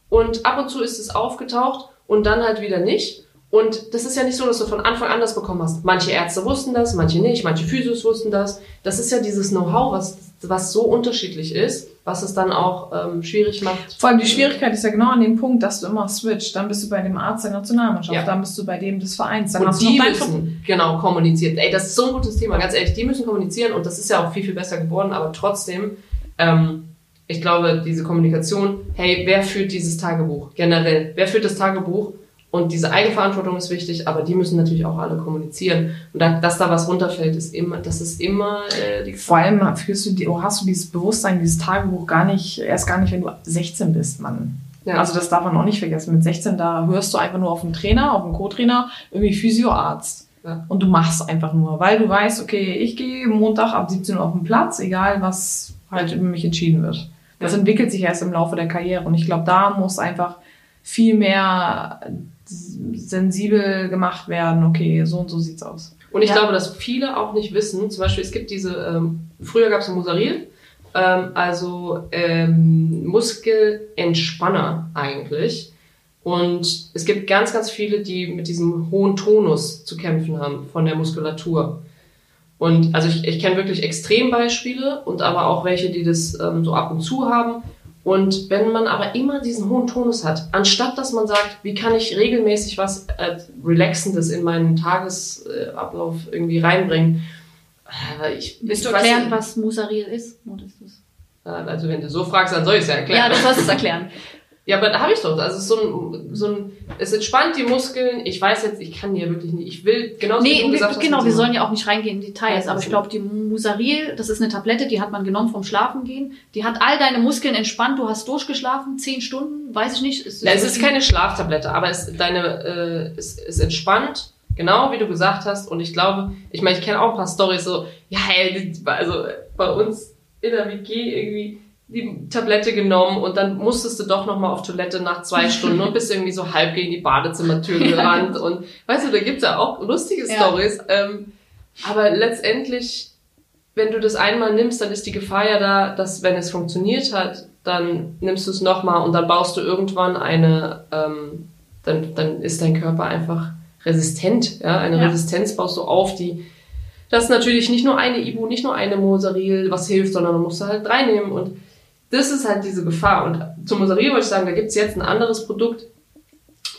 B: Und ab und zu ist es aufgetaucht und dann halt wieder nicht. Und das ist ja nicht so, dass du von Anfang an das bekommen hast. Manche Ärzte wussten das, manche nicht, manche Physios wussten das. Das ist ja dieses Know-how, was, was so unterschiedlich ist, was es dann auch ähm, schwierig macht.
C: Vor allem die Schwierigkeit ist ja genau an dem Punkt, dass du immer switcht. Dann bist du bei dem Arzt der Nationalmannschaft,
B: Ja.
C: dann bist du bei dem des Vereins, dann
B: Und
C: hast du
B: die
C: noch dein
B: müssen genau kommunizieren. Ey, das ist so ein gutes Thema, ganz ehrlich. Die müssen kommunizieren und das ist ja auch viel, viel besser geworden, aber trotzdem, ähm, ich glaube, diese Kommunikation, hey, wer führt dieses Tagebuch? Generell, wer führt das Tagebuch? Und diese Eigenverantwortung ist wichtig, aber die müssen natürlich auch alle kommunizieren. Und da, dass da was runterfällt, ist immer, das ist immer äh, die
C: Vor allem führst du die, oh, hast du dieses Bewusstsein, dieses Tagebuch gar nicht, erst gar nicht, wenn du 16 bist, Mann.
B: Ja.
C: Also das darf man auch nicht vergessen. Mit 16, da hörst du einfach nur auf einen Trainer, auf einen Co-Trainer, irgendwie Physioarzt.
B: Ja.
C: Und du machst einfach nur, weil du weißt, okay, ich gehe Montag ab 17 Uhr auf den Platz, egal was halt über mich entschieden wird. Das
B: Ja.
C: entwickelt sich erst im Laufe der Karriere. Und ich glaube, da muss einfach viel mehr sensibel gemacht werden, okay, so und so sieht's aus.
B: Und ich
A: Ja.
B: glaube, dass viele auch nicht wissen, zum Beispiel, es gibt diese, ähm, früher gab es Musaril, ähm, also ähm, Muskelentspanner eigentlich. Und es gibt ganz, ganz viele, die mit diesem hohen Tonus zu kämpfen haben von der Muskulatur. Und also ich, ich kenne wirklich Extrembeispiele und aber auch welche, die das ähm, so ab und zu haben. Und wenn man aber immer diesen hohen Tonus hat, anstatt dass man sagt, wie kann ich regelmäßig was äh, Relaxendes in meinen Tagesablauf irgendwie reinbringen, äh, ich,
A: Willst du erklären, was Musaril ist?
B: Äh, Also wenn du so fragst, dann soll ich es ja
A: Ja,
B: erklären.
A: du sollst es erklären.
B: Ja, aber da habe ich doch. Also es ist so ein, so ein, es entspannt die Muskeln. Ich weiß jetzt, ich kann dir wirklich nicht. Ich will genauso wie
A: Nee,
B: du
A: wir,
B: gesagt hast.
A: genau, wir sollen ja auch nicht reingehen in Details,
B: Ja,
A: aber ich glaube, die Musaril, das ist eine Tablette, die hat man genommen vom Schlafengehen. Die hat all deine Muskeln entspannt, du hast durchgeschlafen, zehn Stunden, weiß ich nicht.
B: Ja, es ist keine Schlaftablette, aber es, deine, äh, es, es entspannt, genau wie du gesagt hast. Und ich glaube, ich meine, ich kenne auch ein paar Stories so, ja, also bei uns in der WG irgendwie die Tablette genommen und dann musstest du doch nochmal auf Toilette nach zwei Stunden und bist irgendwie so halb gegen die Badezimmertür gerannt. Und weißt du, da gibt's ja auch lustige
A: Ja.
B: Stories. Ähm, aber letztendlich, wenn du das einmal nimmst, dann ist die Gefahr ja da, dass wenn es funktioniert hat, dann nimmst du es nochmal und dann baust du irgendwann eine, ähm, dann, dann ist dein Körper einfach resistent. Ja? Eine
A: Ja.
B: Resistenz baust du auf, die das ist natürlich nicht nur eine Ibu, nicht nur eine Moseril, was hilft, sondern du musst halt drei nehmen und das ist halt diese Gefahr. Und zum Moseril wollte ich sagen, da gibt's jetzt ein anderes Produkt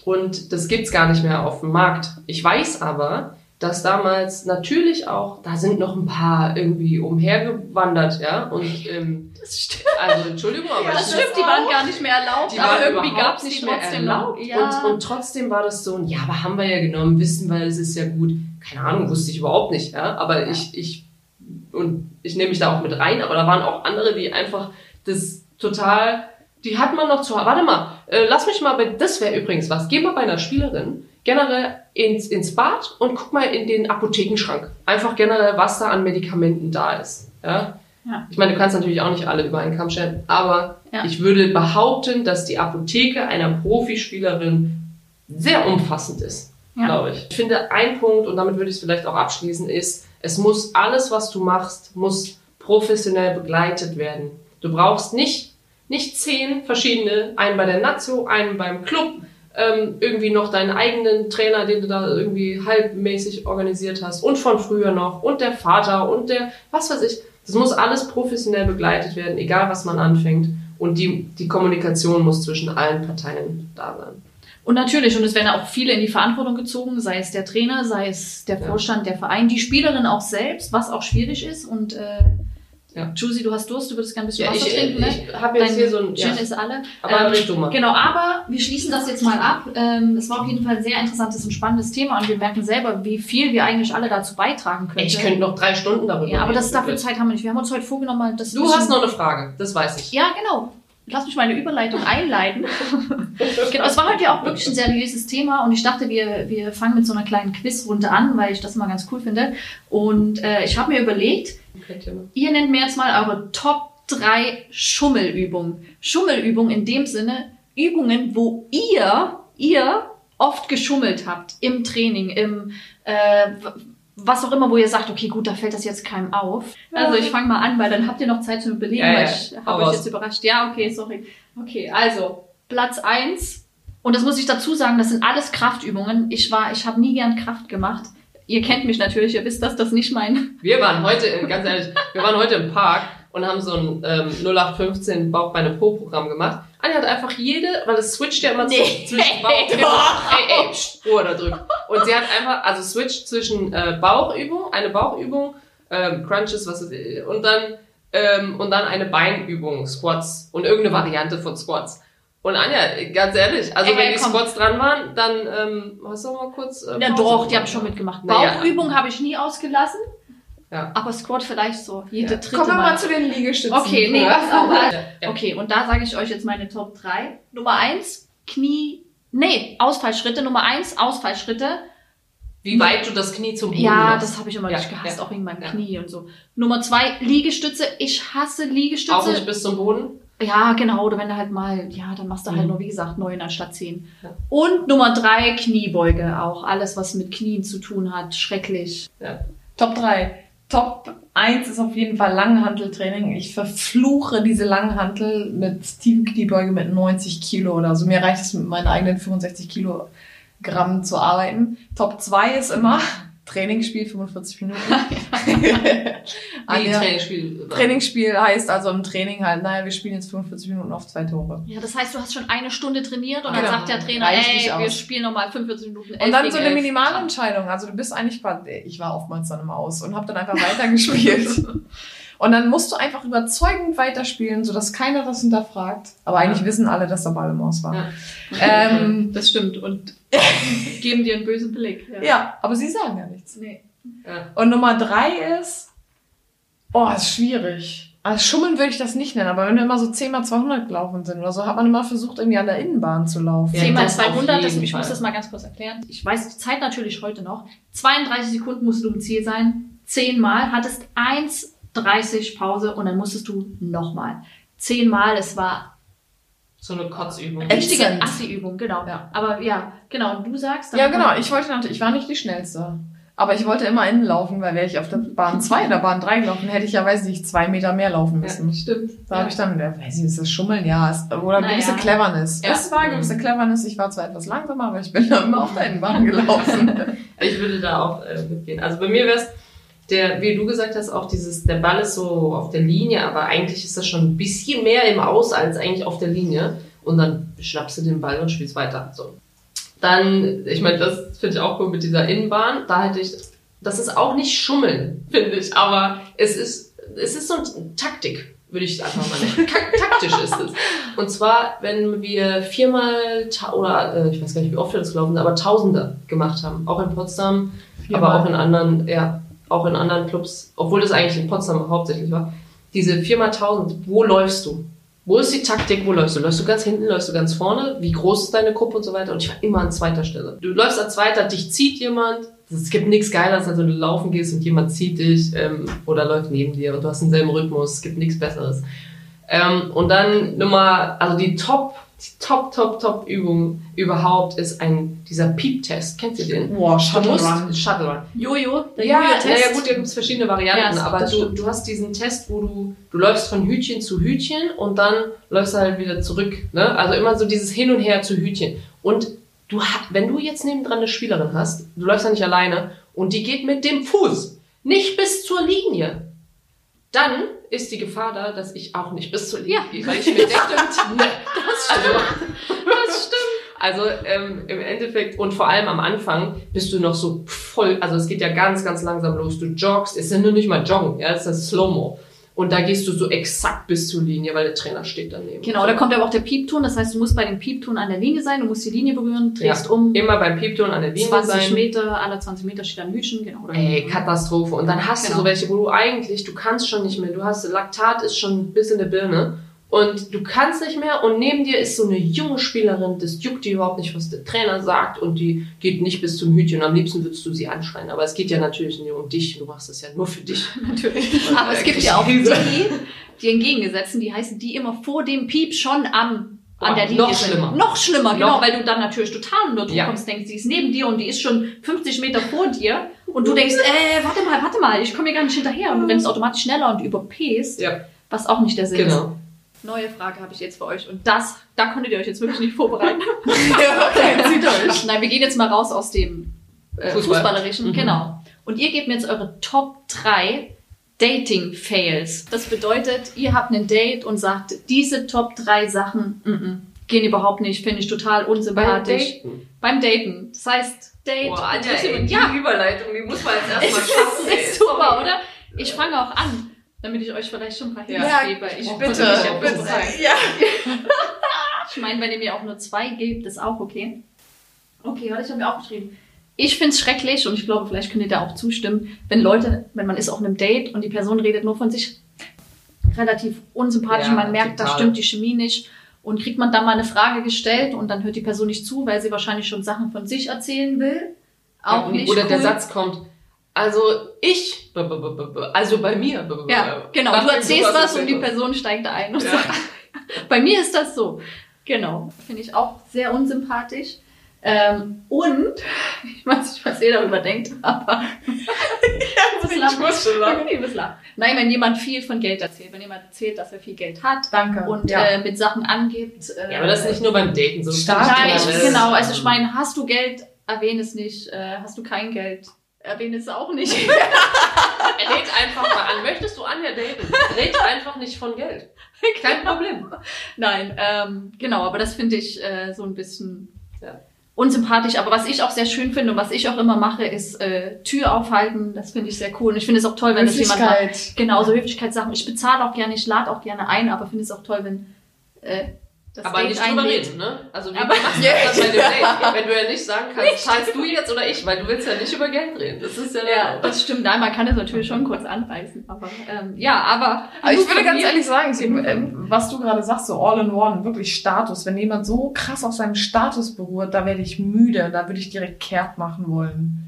B: und das gibt's gar nicht mehr auf dem Markt. Ich weiß aber, dass damals natürlich auch, da sind noch ein paar irgendwie umhergewandert, ja, und ähm,
A: Das stimmt.
B: also Entschuldigung, aber
A: Ja,
B: das
A: stimmt, die waren gar nicht mehr erlaubt,
B: die
A: aber irgendwie gab es die
B: nicht mehr
A: trotzdem
B: erlaubt.
A: Ja.
B: Und, und trotzdem war das so ein, ja, aber haben wir ja genommen, wissen wir, es ist ja gut. Keine Ahnung, wusste ich überhaupt nicht, ja. Aber ich, ich, und ich nehme mich da auch mit rein, aber da waren auch andere, die einfach das total, die hat man noch zu, warte mal, äh, lass mich mal bei, das wäre übrigens was, geh mal bei einer Spielerin, generell ins, ins Bad und guck mal in den Apothekenschrank. Einfach generell, was da an Medikamenten da ist. Ja?
A: Ja.
B: Ich meine, du kannst natürlich auch nicht alle über einen Kamm stellen, aber
A: Ja.
B: ich würde behaupten, dass die Apotheke einer Profispielerin sehr umfassend ist,
A: Ja.
B: glaube ich. Ich finde, ein Punkt, und damit würde ich es vielleicht auch abschließen, ist, es muss alles, was du machst, muss professionell begleitet werden. Du brauchst nicht, nicht zehn verschiedene, einen bei der Nazio, einen beim Club, ähm, irgendwie noch deinen eigenen Trainer, den du da irgendwie halbmäßig organisiert hast und von früher noch und der Vater und der, was weiß ich. Das muss alles professionell begleitet werden, egal was man anfängt. Und die, die Kommunikation muss zwischen allen Parteien da sein.
A: Und natürlich, und es werden auch viele in die Verantwortung gezogen, sei es der Trainer, sei es der. Vorstand, der Verein, die Spielerin auch selbst, was auch schwierig ist. Und äh,
B: Ja.
A: Juicy, du hast Durst, du würdest gerne ein bisschen
B: Ja,
A: Wasser
B: ich,
A: trinken, ne?
B: ich habe jetzt
A: Dein
B: hier so ein.
A: Gin
B: Ja,
A: ist alle.
B: aber
A: Ähm,
B: du mal.
A: Genau, aber wir schließen das jetzt mal ab. Ähm, Es war auf jeden Fall ein sehr interessantes und spannendes Thema und wir merken selber, wie viel wir eigentlich alle dazu beitragen können.
B: Ich könnte noch drei Stunden darüber
A: ja, aber das,
B: reden.
A: dafür Zeit haben wir nicht. Wir haben uns heute vorgenommen, mal das.
B: Du hast noch eine Frage, das weiß ich.
A: Ja, genau. Lass mich meine Überleitung einleiten. genau, es war heute ja auch wirklich ein seriöses Thema und ich dachte, wir, wir fangen mit so einer kleinen Quizrunde an, weil ich das immer ganz cool finde. Und äh, ich habe mir überlegt, ihr nennt mir jetzt mal eure Top 3 Schummelübungen. Schummelübungen in dem Sinne, Übungen, wo ihr, ihr oft geschummelt habt im Training, im äh, was auch immer, wo ihr sagt, okay, gut, da fällt das jetzt keinem auf. Also ich fange mal an, weil dann habt ihr noch Zeit zu überlegen,
B: Ja,
A: weil
B: ja.
A: ich
B: Hau
A: habe euch jetzt überrascht. Ja, okay, sorry. Okay, also Platz eins Und das muss ich dazu sagen, das sind alles Kraftübungen. Ich war, ich habe nie gern Kraft gemacht. Ihr kennt mich natürlich, ihr wisst, dass das nicht mein.
B: Wir waren heute, in, ganz ehrlich, wir waren heute im Park und haben so ein ähm, 0815 Bauchbeine-Po-Programm gemacht. Anja hat einfach jede, weil es switcht ja immer
A: Nee.
B: zwischen, Bauchübung. ey, ey, Ruhe da drüben. Und sie hat einfach, also switcht zwischen äh, Bauchübung, eine Bauchübung, ähm, Crunches, was ich, und dann, ähm, und dann eine Beinübung, Squats und irgendeine Variante von Squats. Und Anja, ganz ehrlich, also
A: Ey,
B: wenn die
A: komm.
B: Squats dran waren, dann, ähm, hast du mal kurz, äh,
A: Ja, doch, die habe ich schon mitgemacht. Bauchübung habe ich nie ausgelassen.
B: Ja.
A: Aber Squat vielleicht so. Jede
B: Ja.
A: dritte
C: Kommen wir
A: Mal.
C: mal zu den Liegestützen.
A: Okay, nee, auf.
B: Ja, ja.
A: Okay, und da sage ich euch jetzt meine Top 3. Nummer 1, Knie. Nee, Ausfallschritte. Nummer 1, Ausfallschritte.
B: Wie weit du das Knie zum Boden
A: Ja,
B: machst.
A: das habe ich immer
B: Ja,
A: nicht gehasst,
B: ja.
A: auch wegen meinem
B: Ja.
A: Knie und so. Nummer 2, Liegestütze. Ich hasse Liegestütze.
B: Auch nicht bis zum Boden.
A: Ja, genau. Oder wenn du halt mal, ja, dann machst du halt
B: Mhm.
A: nur, wie gesagt, neun anstatt zehn.
B: Ja.
A: Und Nummer drei, Kniebeuge. Auch alles, was mit Knien zu tun hat. Schrecklich.
C: Top 3. Top 1 ist auf jeden Fall Langhanteltraining. Ich verfluche diese Langhantel mit tiefen Kniebeuge mit 90 Kilo oder so. Mir reicht es mit meinen eigenen 65 Kilogramm zu arbeiten. Top 2 ist immer Trainingsspiel 45 Minuten.
B: Wie
C: Anja,
B: Trainingsspiel.
C: Trainingsspiel heißt also im Training halt, naja, wir spielen jetzt 45 Minuten auf zwei Tore.
A: Ja, das heißt, du hast schon eine Stunde trainiert und
C: Ja,
A: dann sagt der Trainer, ey, wir
C: aus.
A: spielen nochmal 45 Minuten.
C: Und dann so eine. Minimalentscheidung. Also du bist eigentlich quasi, ich war oftmals dann immer aus und habe dann einfach weitergespielt. und dann musst du einfach überzeugend weiterspielen, sodass keiner das hinterfragt. Aber eigentlich
B: Ja.
C: wissen alle, dass der Ball im Aus war.
B: Ja.
C: Ähm,
A: Das stimmt. Und geben dir einen bösen Blick.
C: ja, aber sie sagen ja nichts.
A: Nee.
B: Ja.
C: Und Nummer drei ist, oh, ist schwierig. Als Schummeln würde ich das nicht nennen, aber wenn wir immer so 10 mal 200 gelaufen sind oder so, hat man immer versucht, irgendwie an der Innenbahn zu laufen.
B: Ja,
A: 10 mal
B: das auf
A: 200, das, ich muss das mal ganz kurz erklären. Ich weiß die Zeit natürlich heute noch. 32 Sekunden musst du im Ziel sein. 10 Mal, hattest 1,30 Pause und dann musstest du nochmal. 10 Mal, es war
B: So eine Kotzübung.
A: Richtige. Assi-Übung, genau.
C: Ja.
A: Aber ja, genau. Und du sagst
C: Ja, genau. Ich wollte natürlich, ich war nicht die schnellste. Aber ich wollte immer innen laufen, weil wäre ich auf der Bahn 2 in der Bahn 3 gelaufen, hätte ich ja, weiß nicht, zwei Meter mehr laufen müssen.
A: Stimmt.
C: Da habe ich dann, ja, weiß ich, ist das Schummeln? Ja, ist, oder
A: Naja.
C: gewisse Cleverness.
B: Ja.
C: Es war gewisse Cleverness. Ich war zwar etwas langsamer, aber ich bin da immer auf der Innenbahn gelaufen.
B: Ich würde da auch äh, mitgehen. Also bei mir wäre es, der, wie du gesagt hast, auch dieses, der Ball ist so auf der Linie, aber eigentlich ist das schon ein bisschen mehr im Aus als eigentlich auf der Linie. Und dann schnappst du den Ball und spielst weiter. So. Dann, ich meine, das finde ich auch cool mit dieser Innenbahn. Da hätte ich, das ist auch nicht Schummeln, finde ich, aber es ist, es ist so eine Taktik, würde ich einfach mal nennen. Taktisch ist es. Und zwar, wenn wir viermal, oder äh, ich weiß gar nicht, wie oft wir das gelaufen sind, aber Tausende gemacht haben. Auch in Potsdam, aber auch in anderen, ja, auch in anderen Clubs, obwohl das eigentlich in Potsdam hauptsächlich war. Diese 4x1000, wo läufst du? Wo ist die Taktik? Wo läufst du? Läufst du ganz hinten? Läufst du ganz vorne? Wie groß ist deine Gruppe und so weiter? Und ich war immer an zweiter Stelle. Du läufst an zweiter, dich zieht jemand. Es gibt nichts Geileres, als wenn du laufen gehst und jemand zieht dich ähm, oder läuft neben dir und du hast denselben Rhythmus. Es gibt nichts Besseres. Ähm, und dann Nummer, also die Top, die Top, Top, Top Übung überhaupt ist ein, dieser Peep-Test. Kennt ihr den?
C: Boah, Shuttle
B: musst-
C: Run.
B: Shuttle Run.
A: Jojo, der
B: Ja,
A: Jojo-Test.
B: ja, ja, gut, da gibt es verschiedene Varianten,
A: Ja,
B: aber du,
A: stimmt.
B: du hast diesen Test, wo du, du läufst von Hütchen zu Hütchen und dann läufst du halt wieder zurück. Ne? Also immer so dieses Hin und Her zu Hütchen. Und du, wenn du jetzt nebendran eine Spielerin hast, du läufst ja nicht alleine und die geht mit dem Fuß nicht bis zur Linie, dann ist die Gefahr da, dass ich auch nicht bis zur
A: Ja.
B: gehe, weil ich mir denke, ne,
A: Das
B: also,
A: stimmt. Das stimmt.
B: also ähm, im Endeffekt und vor allem am Anfang bist du noch so voll, also es geht ja ganz, ganz langsam los. Du joggst, es ist ja nur nicht mal Joggen, ja, es ist das Slow-Mo. Und da gehst du so exakt bis zur Linie, weil der Trainer steht daneben.
A: Genau, da kommt aber auch der Piepton. Das heißt, du musst bei dem Piepton an der Linie sein. Du musst die Linie berühren, drehst
B: Ja.
A: um.
B: Immer beim Piepton an der Linie
A: 20
B: sein.
A: Meter, alle 20 Meter steht ein Hütchen. Genau. Oder
B: Ey, Katastrophe. Und dann hast
A: Genau.
B: du so welche, wo du eigentlich, du kannst schon nicht mehr, du hast, Laktat ist schon bis in der Birne und du kannst nicht mehr und neben dir ist so eine junge Spielerin, das juckt die überhaupt nicht, was der Trainer sagt und die geht nicht bis zum Hütchen. Am liebsten würdest du sie anschreien, aber es geht ja natürlich nicht um dich, du machst das ja nur für dich.
A: Natürlich.
B: Und,
A: Aber es gibt ja auch die, die entgegengesetzten, die heißen, die immer vor dem Piep schon am, an der Linie
B: noch
A: sind.
B: schlimmer.
A: Noch schlimmer, genau,
B: Noch-
A: weil du dann natürlich total unter Druck
B: Ja.
A: kommst, denkst, sie ist neben dir und die ist schon 50 Meter vor dir und du denkst, äh, warte mal, warte mal, ich komme hier gar nicht hinterher und du rennst automatisch schneller und überpäst,
B: Ja,
A: was auch nicht der Sinn ist. Neue Frage habe ich jetzt für euch und das, da konntet ihr euch jetzt wirklich nicht vorbereiten.
C: okay, zieht euch.
A: Nein, wir gehen jetzt mal raus aus dem äh,
B: Fußball.
A: Fußballerischen.
B: Mhm.
A: Genau. Und ihr gebt mir jetzt eure Top 3 Dating-Fails. Das bedeutet, ihr habt ein Date und sagt, diese Top 3 Sachen mm -mm, gehen überhaupt nicht, finde ich total
B: Beim
A: unsympathisch.
B: Daten.
A: Beim Daten. Das heißt, Date.
B: Boah, Anja, ey,
A: Interessiert-
B: die
A: ja,
B: Überleitung, die muss man jetzt erstmal schaffen.
A: ist super, oder? Ich fange auch an, damit ich euch vielleicht schon ein paar
B: Ja.
A: Hints gebe. Ich
B: Oh,
C: bitte,
B: ja
C: bitte. Ja.
A: Ich meine, wenn ihr mir auch nur zwei gebt, ist auch okay. Okay, warte, ich habe mir aufgeschrieben. Ich finde es schrecklich und ich glaube, vielleicht könnt ihr da auch zustimmen, wenn Leute, wenn man ist auf einem Date und die Person redet nur von sich relativ unsympathisch
B: Ja,
A: und man merkt, da stimmt die Chemie nicht und kriegt man dann mal eine Frage gestellt und dann hört die Person nicht zu, weil sie wahrscheinlich schon Sachen von sich erzählen will. Auch
B: Ja,
A: nicht
B: Oder der
A: cool.
B: Satz kommt, also ich, also bei mir.
A: Ja,
B: b-
A: genau. Du erzählst was und die. Person steigt da ein und
B: Ja.
A: sagt, bei mir ist das so. Genau. Finde ich auch sehr unsympathisch. Ähm, und, ich weiß nicht, was ihr darüber denkt, aber.
C: Ich muss schon lachen.
A: Nein, wenn jemand viel von Geld erzählt, wenn jemand erzählt, dass er viel Geld hat
C: Danke.
A: und
C: ja.
A: äh, mit Sachen angibt. Äh,
B: Ja, aber das ist nicht nur beim Daten so.
C: Stark.
B: Ist
A: ich, genau. Also ich meine, hast du Geld, erwähne es nicht. Äh, hast du kein Geld, erwähne es auch nicht.
B: Red einfach mal an. Möchtest du Anja daten? Red einfach nicht von Geld. Kein Problem.
A: Nein, ähm, genau, aber das finde ich äh, so ein bisschen
B: Ja.
A: unsympathisch. Aber was ich auch sehr schön finde und was ich auch immer mache, ist äh, Tür aufhalten. Das finde ich sehr cool. Und ich finde es auch toll, wenn das jemand macht.
C: Höflichkeit.
A: Genau, so Höflichkeitssachen. Ich bezahle auch gerne, ich lade auch gerne ein, aber finde es auch toll, wenn äh, das
B: Aber nicht drüber reden, ne? Also wie
A: Aber-
B: machst du das bei dem Date? Wenn du ja nicht sagen kannst, zahlst du jetzt oder ich, weil du willst ja nicht über Geld reden. Das ist ja,
A: Ja, das stimmt. Nein, man kann es natürlich schon kurz anreißen. Aber ähm, ja, aber.
C: Aber ich würde ganz ehrlich sagen, es- ähm, was du gerade sagst, so all in one, wirklich Status. Wenn jemand so krass auf seinem Status beruht, da werde ich müde, da würde ich direkt kehrt machen wollen.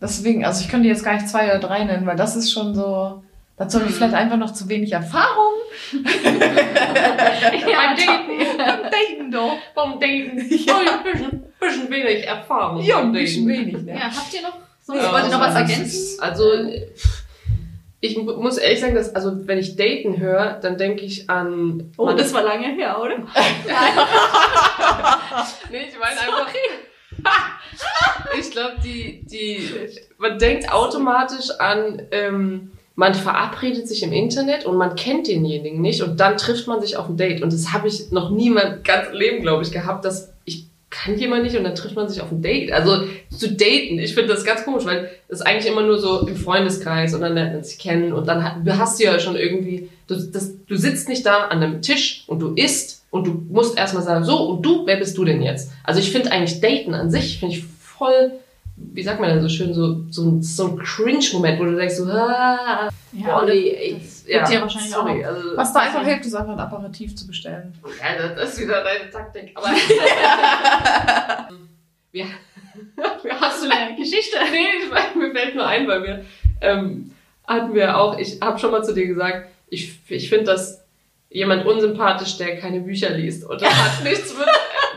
C: Deswegen, also ich könnte jetzt gar nicht zwei oder drei nennen, weil das ist schon so, dazu habe ich
B: Mhm.
C: vielleicht einfach noch zu wenig Erfahrung.
A: ja,
B: Beim Daten.
C: Daten doch.
B: Vom Daten.
C: Ja.
B: Oh, ein bisschen, bisschen wenig Erfahrung.
C: Ja, ein bisschen
B: Daten.
C: wenig, ne?
A: Ja, habt ihr noch? So,
C: Ja,
A: wollt ihr noch was
C: also,
A: ergänzen?
B: Also, ich mu- muss ehrlich sagen, dass, also, wenn ich Daten höre, dann denke ich an.
A: Oh,
B: man-
A: das war lange her, oder?
B: Nee, ich meine einfach. ich glaube, die, die, man denkt automatisch an, ähm, man verabredet sich im Internet und man kennt denjenigen nicht und dann trifft man sich auf ein Date. Und das habe ich noch nie in meinem ganzen Leben, glaube ich, gehabt, dass ich kann jemand nicht und dann trifft man sich auf ein Date. Also zu daten, ich finde das ganz komisch, weil das ist eigentlich immer nur so im Freundeskreis und dann lernt man sich kennen und dann du hast ja schon irgendwie, du, das, du sitzt nicht da an einem Tisch und du isst und du musst erstmal sagen, so und du, wer bist du denn jetzt? Also ich finde eigentlich Daten an sich, finde ich voll wie sagt man denn so schön, so, so, ein- so ein Cringe-Moment, wo du denkst so, ah,
A: Ja,
B: Olli, ey,
A: das gibt's ja wahrscheinlich
B: sorry, also,
C: Was da einfach hilft, ist einfach ein Aperitif zu bestellen.
B: Ja, das ist wieder deine Taktik. Aber wir
A: Hast du eine Geschichte?
B: nee, ich mir fällt nur ein, weil wir ähm, hatten wir auch, ich habe schon mal zu dir gesagt, ich, ich finde das jemand unsympathisch, der keine Bücher liest. Und das hat nichts mit,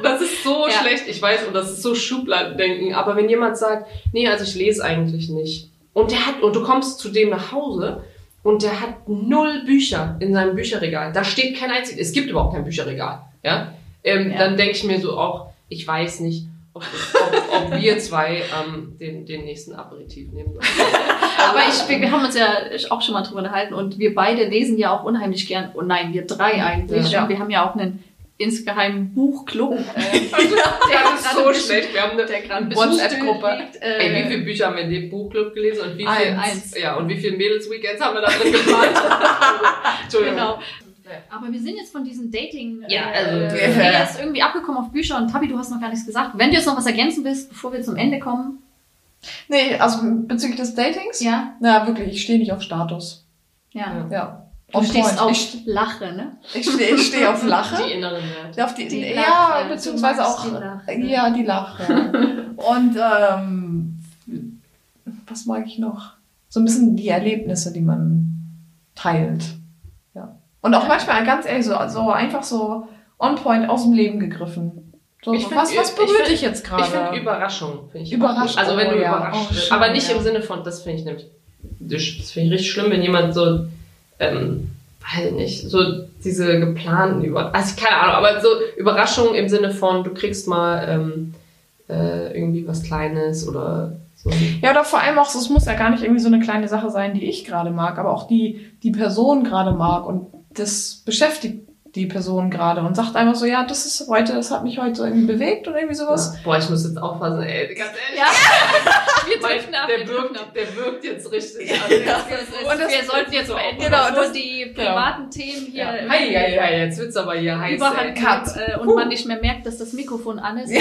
B: das ist so
A: Ja.
B: schlecht, ich weiß, und das ist so Schubladendenken, aber wenn jemand sagt, nee, also ich lese eigentlich nicht. Und der hat, und du kommst zu dem nach Hause und der hat null Bücher in seinem Bücherregal. Da steht kein einziges, es gibt überhaupt kein Bücherregal. Ja? Ähm,
A: Ja.
B: Dann denke ich mir so auch, ich weiß nicht, ob, ob, ob wir zwei ähm, den, den nächsten Aperitif nehmen sollen.
A: Aber ich, wir, wir haben uns ja auch schon mal drüber unterhalten und wir beide lesen ja auch unheimlich gern. Oh nein, wir drei eigentlich.
C: Ja.
A: Wir haben ja auch einen insgeheimen Buchclub. Äh,
B: Das ist
A: gerade
B: so schlecht. Wir haben eine
A: der
C: WhatsApp-Gruppe.
A: äh,
B: Ey, wie viele Bücher haben wir in dem Buchclub gelesen und wie viel,
A: Eins.
B: Ja, und wie viele Mädels-Weekends haben wir da drin geplant? Entschuldigung.
A: Genau. Aber wir sind jetzt von diesem Dating
B: Ja,
A: äh,
B: also-
A: äh, erst irgendwie abgekommen auf Bücher und Tabi, du hast noch gar nichts gesagt. Wenn du jetzt noch was ergänzen willst, bevor wir zum Ende kommen.
C: Nee, also bezüglich des Datings?
A: Ja,
C: Na, wirklich, ich stehe nicht auf Status.
A: ja.
C: Ja.
A: Du
C: On
A: stehst
C: point.
A: auf
C: Ich,
A: Lache, ne?
C: ich stehe ich steh auf Lache.
B: Die inneren Werte.
C: auf die,
A: Die
C: ja,
A: Lache.
C: beziehungsweise
A: Du magst
C: auch.
A: die Lache.
C: Ja, die Lache. Und ähm, was mag ich noch? So ein bisschen die Erlebnisse, die man teilt. Ja. Und auch
A: Ja.
C: manchmal ganz ehrlich, so, so einfach so on point aus dem Leben gegriffen. So,
B: Ich
C: so,
B: find-
C: was, was
B: ich
C: berührt
B: find-
C: dich jetzt gerade?
B: Ich finde Überraschung. Find ich
C: Überraschung,
B: Also wenn du
C: oh ja.
B: überrascht
C: Oh, schön,
B: Aber nicht
C: ja.
B: im Sinne von, das finde ich nämlich, das finde ich richtig schlimm, wenn jemand so, ähm, weiß ich nicht, so diese geplanten Über, also keine Ahnung, aber so Überraschung im Sinne von, du kriegst mal ähm, äh, irgendwie was Kleines oder so.
C: Ja, oder vor allem auch, es muss ja gar nicht irgendwie so eine kleine Sache sein, die ich gerade mag, aber auch die die Person gerade mag und das beschäftigt die Person gerade und sagt einfach so, ja, das ist heute, das hat mich heute so irgendwie bewegt oder irgendwie sowas.
B: Boah, ich muss jetzt aufpassen, ey, ganz ehrlich.
A: Ja, wir drücken ab,
B: der,
A: wir drücken ab.
B: wirkt, der wirkt jetzt richtig. Also,
C: Ja.
A: Und
C: Und das-
A: wir sollten jetzt beenden,
C: Genau,
A: bevor
C: das-
A: die privaten Themen hier
C: Ja.
B: Hei, hei, hei, jetzt wird's aber hier heiß.
A: Überhand.
C: Cut.
A: äh, und man nicht mehr merkt, dass das Mikrofon an ist.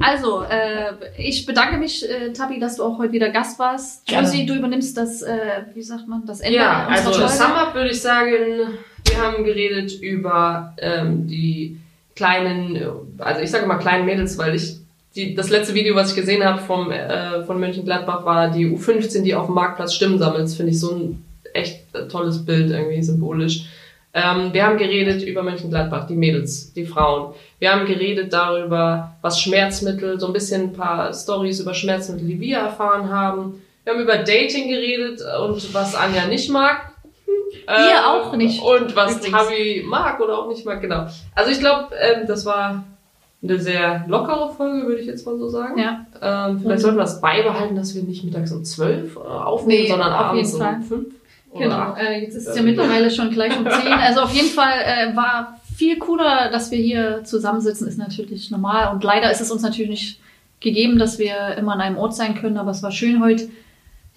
A: Also, äh, ich bedanke mich, äh, Tabi, dass du auch heute wieder Gast warst. Josie, du übernimmst das, äh, wie sagt man, das Ende
B: Ja, also das. Sum-Up würde ich sagen, wir haben geredet über ähm, die kleinen, äh, also ich sage mal kleinen Mädels, weil ich die, das letzte Video, was ich gesehen habe vom, äh, von Mönchengladbach, war die U15, die auf dem Marktplatz Stimmen sammelt. Das finde ich so ein echt äh, tolles Bild, irgendwie symbolisch. Ähm, wir haben geredet über Mönchengladbach, die Mädels, die Frauen. Wir haben geredet darüber, was Schmerzmittel, so ein bisschen ein paar Stories über Schmerzmittel, die wir erfahren haben. Wir haben über Dating geredet und was Anja nicht mag.
A: Ihr auch nicht,
B: Und was. Tabi mag oder auch nicht mag, genau. Also ich glaube, ähm, das war eine sehr lockere Folge, würde ich jetzt mal so sagen.
A: Ja.
B: Ähm, vielleicht sollten wir es beibehalten, dass wir nicht mittags um 12 äh, aufnehmen,
A: Nee,
B: sondern abends um 5.
A: Genau, äh, jetzt ist es ja mittlerweile schon gleich um 10. Also auf jeden Fall äh, war viel cooler, dass wir hier zusammensitzen, ist natürlich normal. Und leider ist es uns natürlich nicht gegeben, dass wir immer an einem Ort sein können, aber es war schön heute,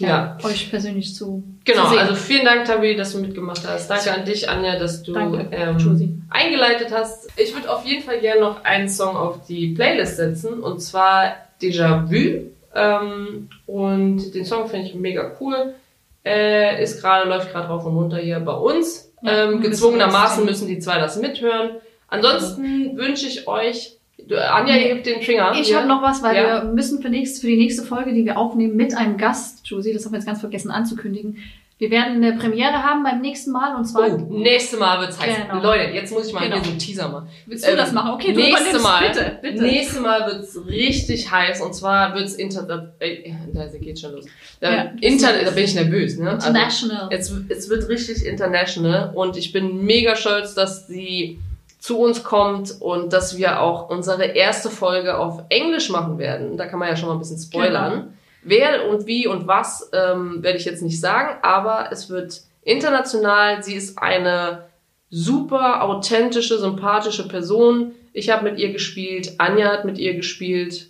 A: ja, euch persönlich zu,
B: Genau,
A: zu
B: also vielen Dank, Tabi, dass du mitgemacht hast. Danke an dich, Anja, dass du
A: Danke,
B: ähm, eingeleitet hast. Ich würde auf jeden Fall gerne noch einen Song auf die Playlist setzen, und zwar Déjà Vu. Ähm, und den Song finde ich mega cool. Äh, ist gerade, läuft gerade rauf und runter hier bei uns.
A: Ja,
B: ähm, gezwungenermaßen müssen die zwei das mithören. Ansonsten wünsche ich euch, Anja hebt den Finger.
A: Ich habe noch was, weil
B: Ja.
A: wir müssen für, nächst, für die nächste Folge, die wir aufnehmen, mit einem Gast, Josie, das haben wir jetzt ganz vergessen anzukündigen. Wir werden eine Premiere haben beim nächsten Mal und zwar.
B: Oh, nächste Mal wird's heiß.
A: Genau.
B: Leute, jetzt muss ich mal
A: Genau.
B: hier so einen Teaser machen.
A: Willst du
B: Ähm,
A: das machen? Okay, du
B: nächste. Mal,
A: Bitte, bitte.
B: Nächste Mal wird's richtig heiß und zwar wird's inter, äh, da geht schon los. Da,
A: Ja,
B: inter, da bin ich nervös, ne? Also,
A: International.
B: es, es wird richtig international und ich bin mega stolz, dass sie zu uns kommt und dass wir auch unsere erste Folge auf Englisch machen werden. Da kann man ja schon mal ein bisschen spoilern.
A: Genau.
B: Wer und wie und was ähm, werde ich jetzt nicht sagen, aber es wird international. Sie ist eine super authentische, sympathische Person. Ich habe mit ihr gespielt, Anja hat mit ihr gespielt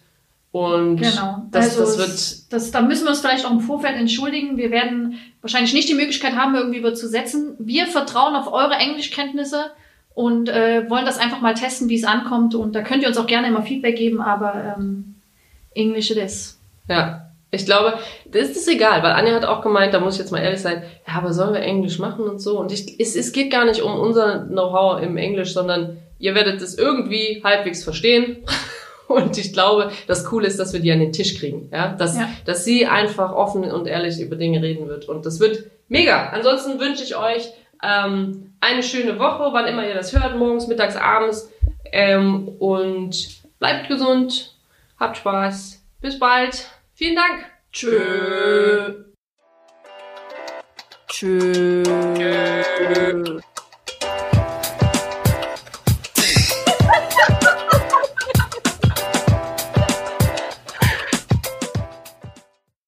B: und
A: Genau.
B: das,
A: Also
B: das wird
A: Das, da müssen wir uns vielleicht auch im Vorfeld entschuldigen. Wir werden wahrscheinlich nicht die Möglichkeit haben, irgendwie überzusetzen. Wir vertrauen auf eure Englischkenntnisse und äh, wollen das einfach mal testen, wie es ankommt. Und da könnt ihr uns auch gerne immer Feedback geben, aber ähm, Englisch it is.
B: ja Ich glaube, das ist egal, weil Anja hat auch gemeint, da muss ich jetzt mal ehrlich sein, ja, aber sollen wir Englisch machen und so? Und ich, es, es geht gar nicht um unser Know-how im Englisch, sondern ihr werdet es irgendwie halbwegs verstehen. Und ich glaube, das Coole ist, dass wir die an den Tisch kriegen. Ja? Dass, ja. dass sie einfach offen und ehrlich über Dinge reden wird. Und das wird mega. Ansonsten wünsche ich euch ähm, eine schöne Woche, wann immer ihr das hört, morgens, mittags, abends. Ähm, und bleibt gesund, habt Spaß. Bis bald. Vielen Dank. Tschö. Tschö. Tschö.